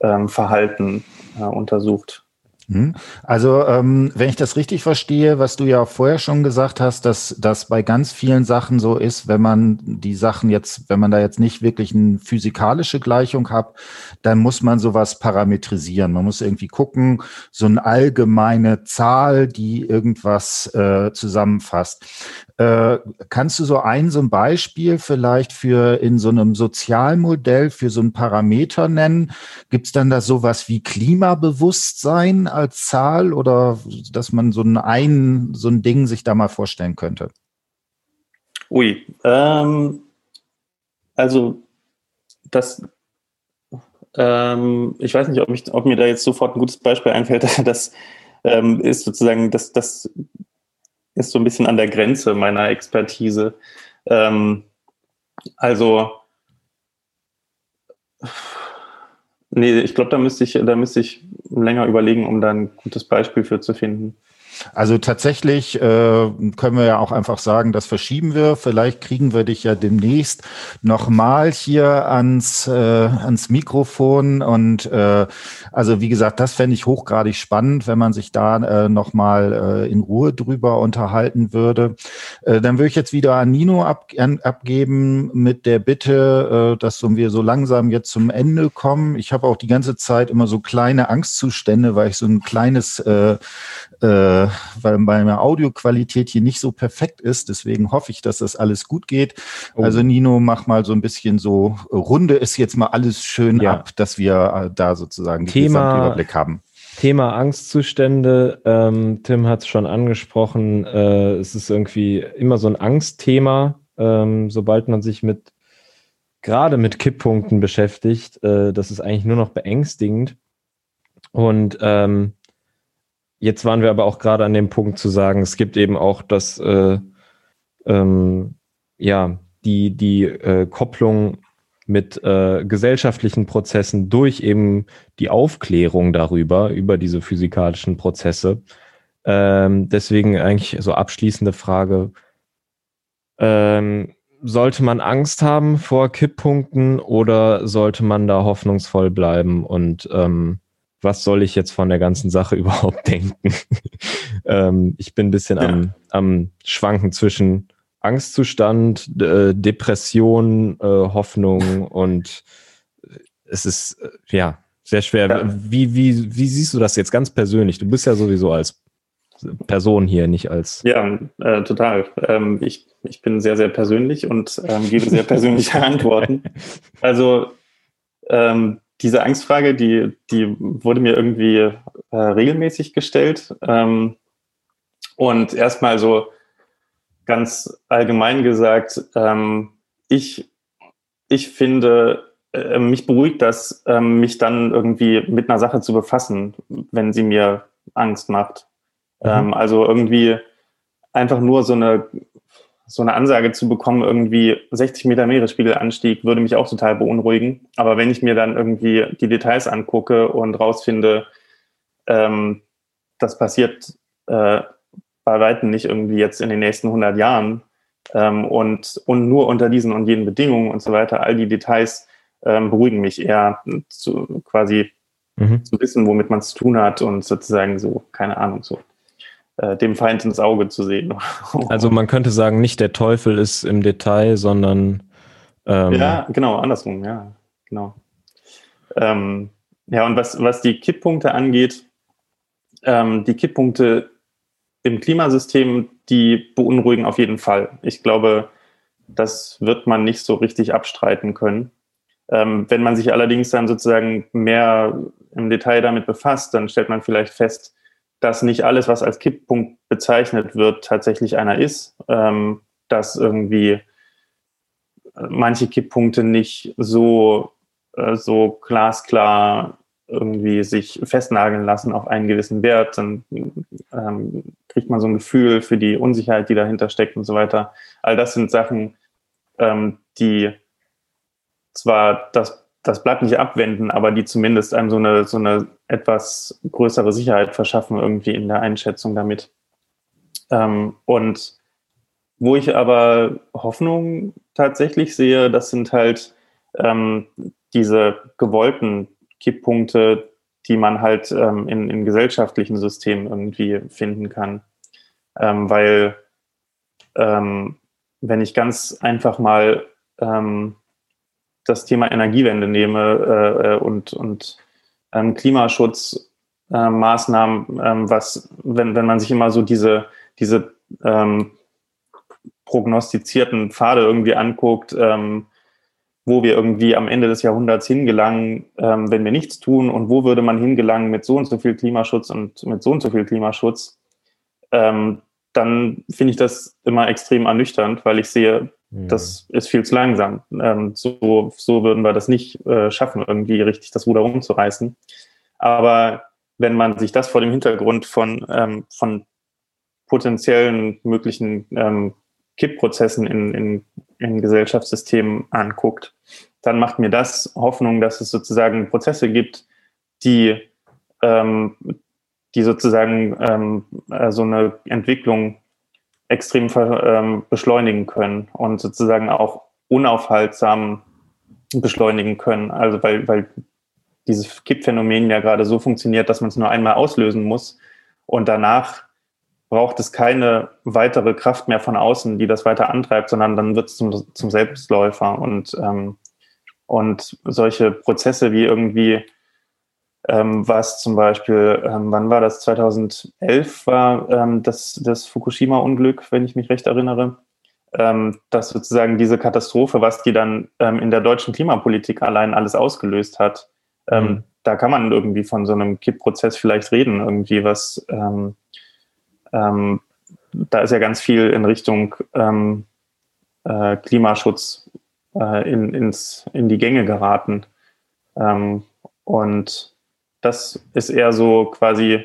ähm, Verhalten äh, untersucht. Hm? Also, ähm, wenn ich das richtig verstehe, was du ja vorher schon gesagt hast, dass das bei ganz vielen Sachen so ist, wenn man die Sachen jetzt, wenn man da jetzt nicht wirklich eine physikalische Gleichung hat, dann muss man sowas parametrisieren. Man muss irgendwie gucken, so eine allgemeine Zahl, die irgendwas äh, zusammenfasst. Äh, kannst du so ein, so ein Beispiel vielleicht für in so einem Sozialmodell für so einen Parameter nennen? Gibt es dann da sowas wie Klimabewusstsein als Zahl oder dass man so ein, ein, so ein Ding sich da mal vorstellen könnte? Ui, ähm, also das, ähm, ich weiß nicht, ob, ich, ob mir da jetzt sofort ein gutes Beispiel einfällt. Das ähm, ist sozusagen, das, das ist so ein bisschen an der Grenze meiner Expertise. Ähm, also, nee, ich glaube, da da müsste ich länger überlegen, um da ein gutes Beispiel für zu finden. Also tatsächlich äh, können wir ja auch einfach sagen, das verschieben wir. Vielleicht kriegen wir dich ja demnächst nochmal hier ans, äh, ans Mikrofon. Und äh, also wie gesagt, das fände ich hochgradig spannend, wenn man sich da äh, nochmal äh, in Ruhe drüber unterhalten würde. Äh, dann würde ich jetzt wieder an Nino ab, an, abgeben mit der Bitte, äh, dass wir so langsam jetzt zum Ende kommen. Ich habe auch die ganze Zeit immer so kleine Angstzustände, weil ich so ein kleines äh, äh, weil meine Audioqualität hier nicht so perfekt ist. Deswegen hoffe ich, dass das alles gut geht. Oh. Also Nino, mach mal so ein bisschen so, runde ist jetzt mal alles schön ja. ab, dass wir äh, da sozusagen den Überblick haben. Thema Angstzustände. Ähm, Tim hat es schon angesprochen. Äh, es ist irgendwie immer so ein Angstthema, ähm, sobald man sich mit gerade mit Kipppunkten beschäftigt. Äh, das ist eigentlich nur noch beängstigend. Und ähm, Jetzt waren wir aber auch gerade an dem Punkt zu sagen, es gibt eben auch das, äh, ähm, ja, die, die äh, Kopplung mit äh, gesellschaftlichen Prozessen durch eben die Aufklärung darüber, über diese physikalischen Prozesse. Ähm, deswegen eigentlich so abschließende Frage. Ähm, sollte man Angst haben vor Kipppunkten oder sollte man da hoffnungsvoll bleiben und ähm, was soll ich jetzt von der ganzen Sache überhaupt denken? ähm, ich bin ein bisschen ja. am, am Schwanken zwischen Angstzustand, äh, Depression, äh, Hoffnung und es ist äh, ja sehr schwer. Ja. Wie, wie, wie siehst du das jetzt ganz persönlich? Du bist ja sowieso als Person hier, nicht als. Ja, äh, total. Ähm, ich, ich bin sehr, sehr persönlich und ähm, gebe sehr persönliche Antworten. Also ähm, diese Angstfrage, die, die wurde mir irgendwie äh, regelmäßig gestellt. Ähm, und erstmal so ganz allgemein gesagt, ähm, ich, ich finde, äh, mich beruhigt das, äh, mich dann irgendwie mit einer Sache zu befassen, wenn sie mir Angst macht. Mhm. Ähm, also irgendwie einfach nur so eine so eine Ansage zu bekommen, irgendwie 60 Meter Meeresspiegelanstieg, würde mich auch total beunruhigen. Aber wenn ich mir dann irgendwie die Details angucke und rausfinde, ähm, das passiert äh, bei Weitem nicht irgendwie jetzt in den nächsten 100 Jahren ähm, und, und nur unter diesen und jenen Bedingungen und so weiter, all die Details ähm, beruhigen mich eher zu, quasi mhm. zu wissen, womit man es zu tun hat und sozusagen so, keine Ahnung, so äh, dem Feind ins Auge zu sehen. Also man könnte sagen, nicht der Teufel ist im Detail, sondern ähm ja, genau, andersrum, ja, genau. Ähm, ja, und was, was die Kipppunkte angeht, ähm, die Kipppunkte im Klimasystem, die beunruhigen auf jeden Fall. Ich glaube, das wird man nicht so richtig abstreiten können. Ähm, wenn man sich allerdings dann sozusagen mehr im Detail damit befasst, dann stellt man vielleicht fest, dass nicht alles, was als Kipppunkt bezeichnet wird, tatsächlich einer ist, ähm, dass irgendwie äh, manche Kipppunkte nicht so, äh, so glasklar irgendwie sich festnageln lassen auf einen gewissen Wert, dann ähm, kriegt man so ein Gefühl für die Unsicherheit, die dahinter steckt und so weiter. All das sind Sachen, ähm, die zwar das das Blatt nicht abwenden, aber die zumindest einem so eine, so eine etwas größere Sicherheit verschaffen, irgendwie in der Einschätzung damit. Ähm, und wo ich aber Hoffnung tatsächlich sehe, das sind halt ähm, diese gewollten Kipppunkte, die man halt ähm, in, in gesellschaftlichen Systemen irgendwie finden kann. Ähm, weil ähm, wenn ich ganz einfach mal ähm, das Thema Energiewende nehme äh, äh und, und ähm, Klimaschutzmaßnahmen, äh, ähm, was, wenn, wenn man sich immer so diese, diese ähm, prognostizierten Pfade irgendwie anguckt, ähm, wo wir irgendwie am Ende des Jahrhunderts hingelangen, ähm, wenn wir nichts tun und wo würde man hingelangen mit so und so viel Klimaschutz und mit so und so viel Klimaschutz, ähm, dann finde ich das immer extrem ernüchternd, weil ich sehe. Das ist viel zu langsam. Ähm, so, so würden wir das nicht äh, schaffen, irgendwie richtig das Ruder rumzureißen. Aber wenn man sich das vor dem Hintergrund von, ähm, von potenziellen möglichen ähm, Kippprozessen in, in, in Gesellschaftssystemen anguckt, dann macht mir das Hoffnung, dass es sozusagen Prozesse gibt, die, ähm, die sozusagen ähm, äh, so eine Entwicklung extrem ähm, beschleunigen können und sozusagen auch unaufhaltsam beschleunigen können. Also weil, weil dieses Kippphänomen ja gerade so funktioniert, dass man es nur einmal auslösen muss und danach braucht es keine weitere Kraft mehr von außen, die das weiter antreibt, sondern dann wird es zum, zum Selbstläufer. Und, ähm, und solche Prozesse wie irgendwie, ähm, was zum Beispiel, ähm, wann war das? 2011 war ähm, das, das Fukushima-Unglück, wenn ich mich recht erinnere. Ähm, dass sozusagen diese Katastrophe, was die dann ähm, in der deutschen Klimapolitik allein alles ausgelöst hat, ähm, mhm. da kann man irgendwie von so einem Kippprozess vielleicht reden, irgendwie was, da ist ja ganz viel in Richtung äh, Klimaschutz äh, in, ins, in die Gänge geraten. Und das ist eher so quasi,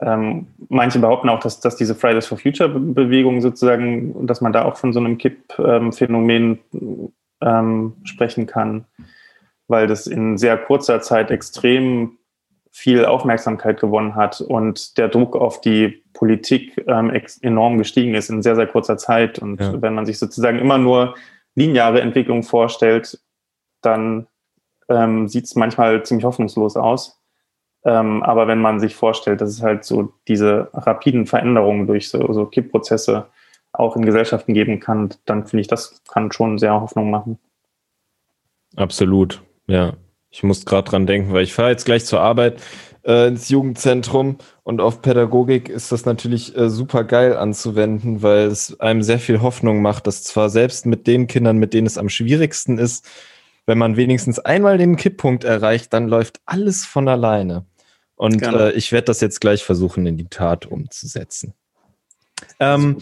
ähm, manche behaupten auch, dass, dass diese Fridays for Future Bewegung sozusagen, dass man da auch von so einem Kipp-Phänomen ähm, sprechen kann, weil das in sehr kurzer Zeit extrem viel Aufmerksamkeit gewonnen hat und der Druck auf die Politik ähm, enorm gestiegen ist in sehr, sehr kurzer Zeit. Und ja. wenn man sich sozusagen immer nur lineare Entwicklung vorstellt, dann ähm, sieht es manchmal ziemlich hoffnungslos aus. Ähm, aber wenn man sich vorstellt, dass es halt so diese rapiden Veränderungen durch so, so Kippprozesse auch in Gesellschaften geben kann, dann finde ich, das kann schon sehr Hoffnung machen. Absolut, ja. Ich muss gerade dran denken, weil ich fahre jetzt gleich zur Arbeit äh, ins Jugendzentrum und auf Pädagogik ist das natürlich äh, super geil anzuwenden, weil es einem sehr viel Hoffnung macht, dass zwar selbst mit den Kindern, mit denen es am schwierigsten ist, wenn man wenigstens einmal den Kipppunkt erreicht, dann läuft alles von alleine. Und äh, ich werde das jetzt gleich versuchen, in die Tat umzusetzen. Ähm,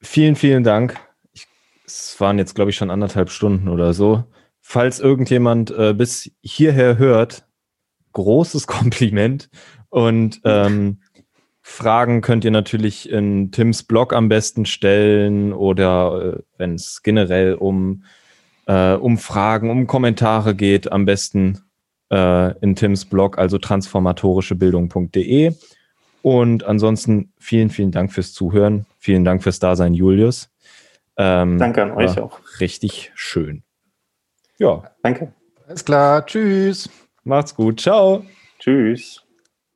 vielen, vielen Dank. Ich, es waren jetzt, glaube ich, schon anderthalb Stunden oder so falls irgendjemand äh, bis hierher hört, großes Kompliment. Und ähm, Fragen könnt ihr natürlich in Tims Blog am besten stellen oder äh, wenn es generell um, äh, um Fragen, um Kommentare geht, am besten äh, in Tims Blog, also transformatorischebildung.de. Und ansonsten vielen, vielen Dank fürs Zuhören. Vielen Dank fürs Dasein, Julius. Ähm, Danke an euch auch. Richtig schön. Ja. Danke. Alles klar. Tschüss. Macht's gut. Ciao. Tschüss.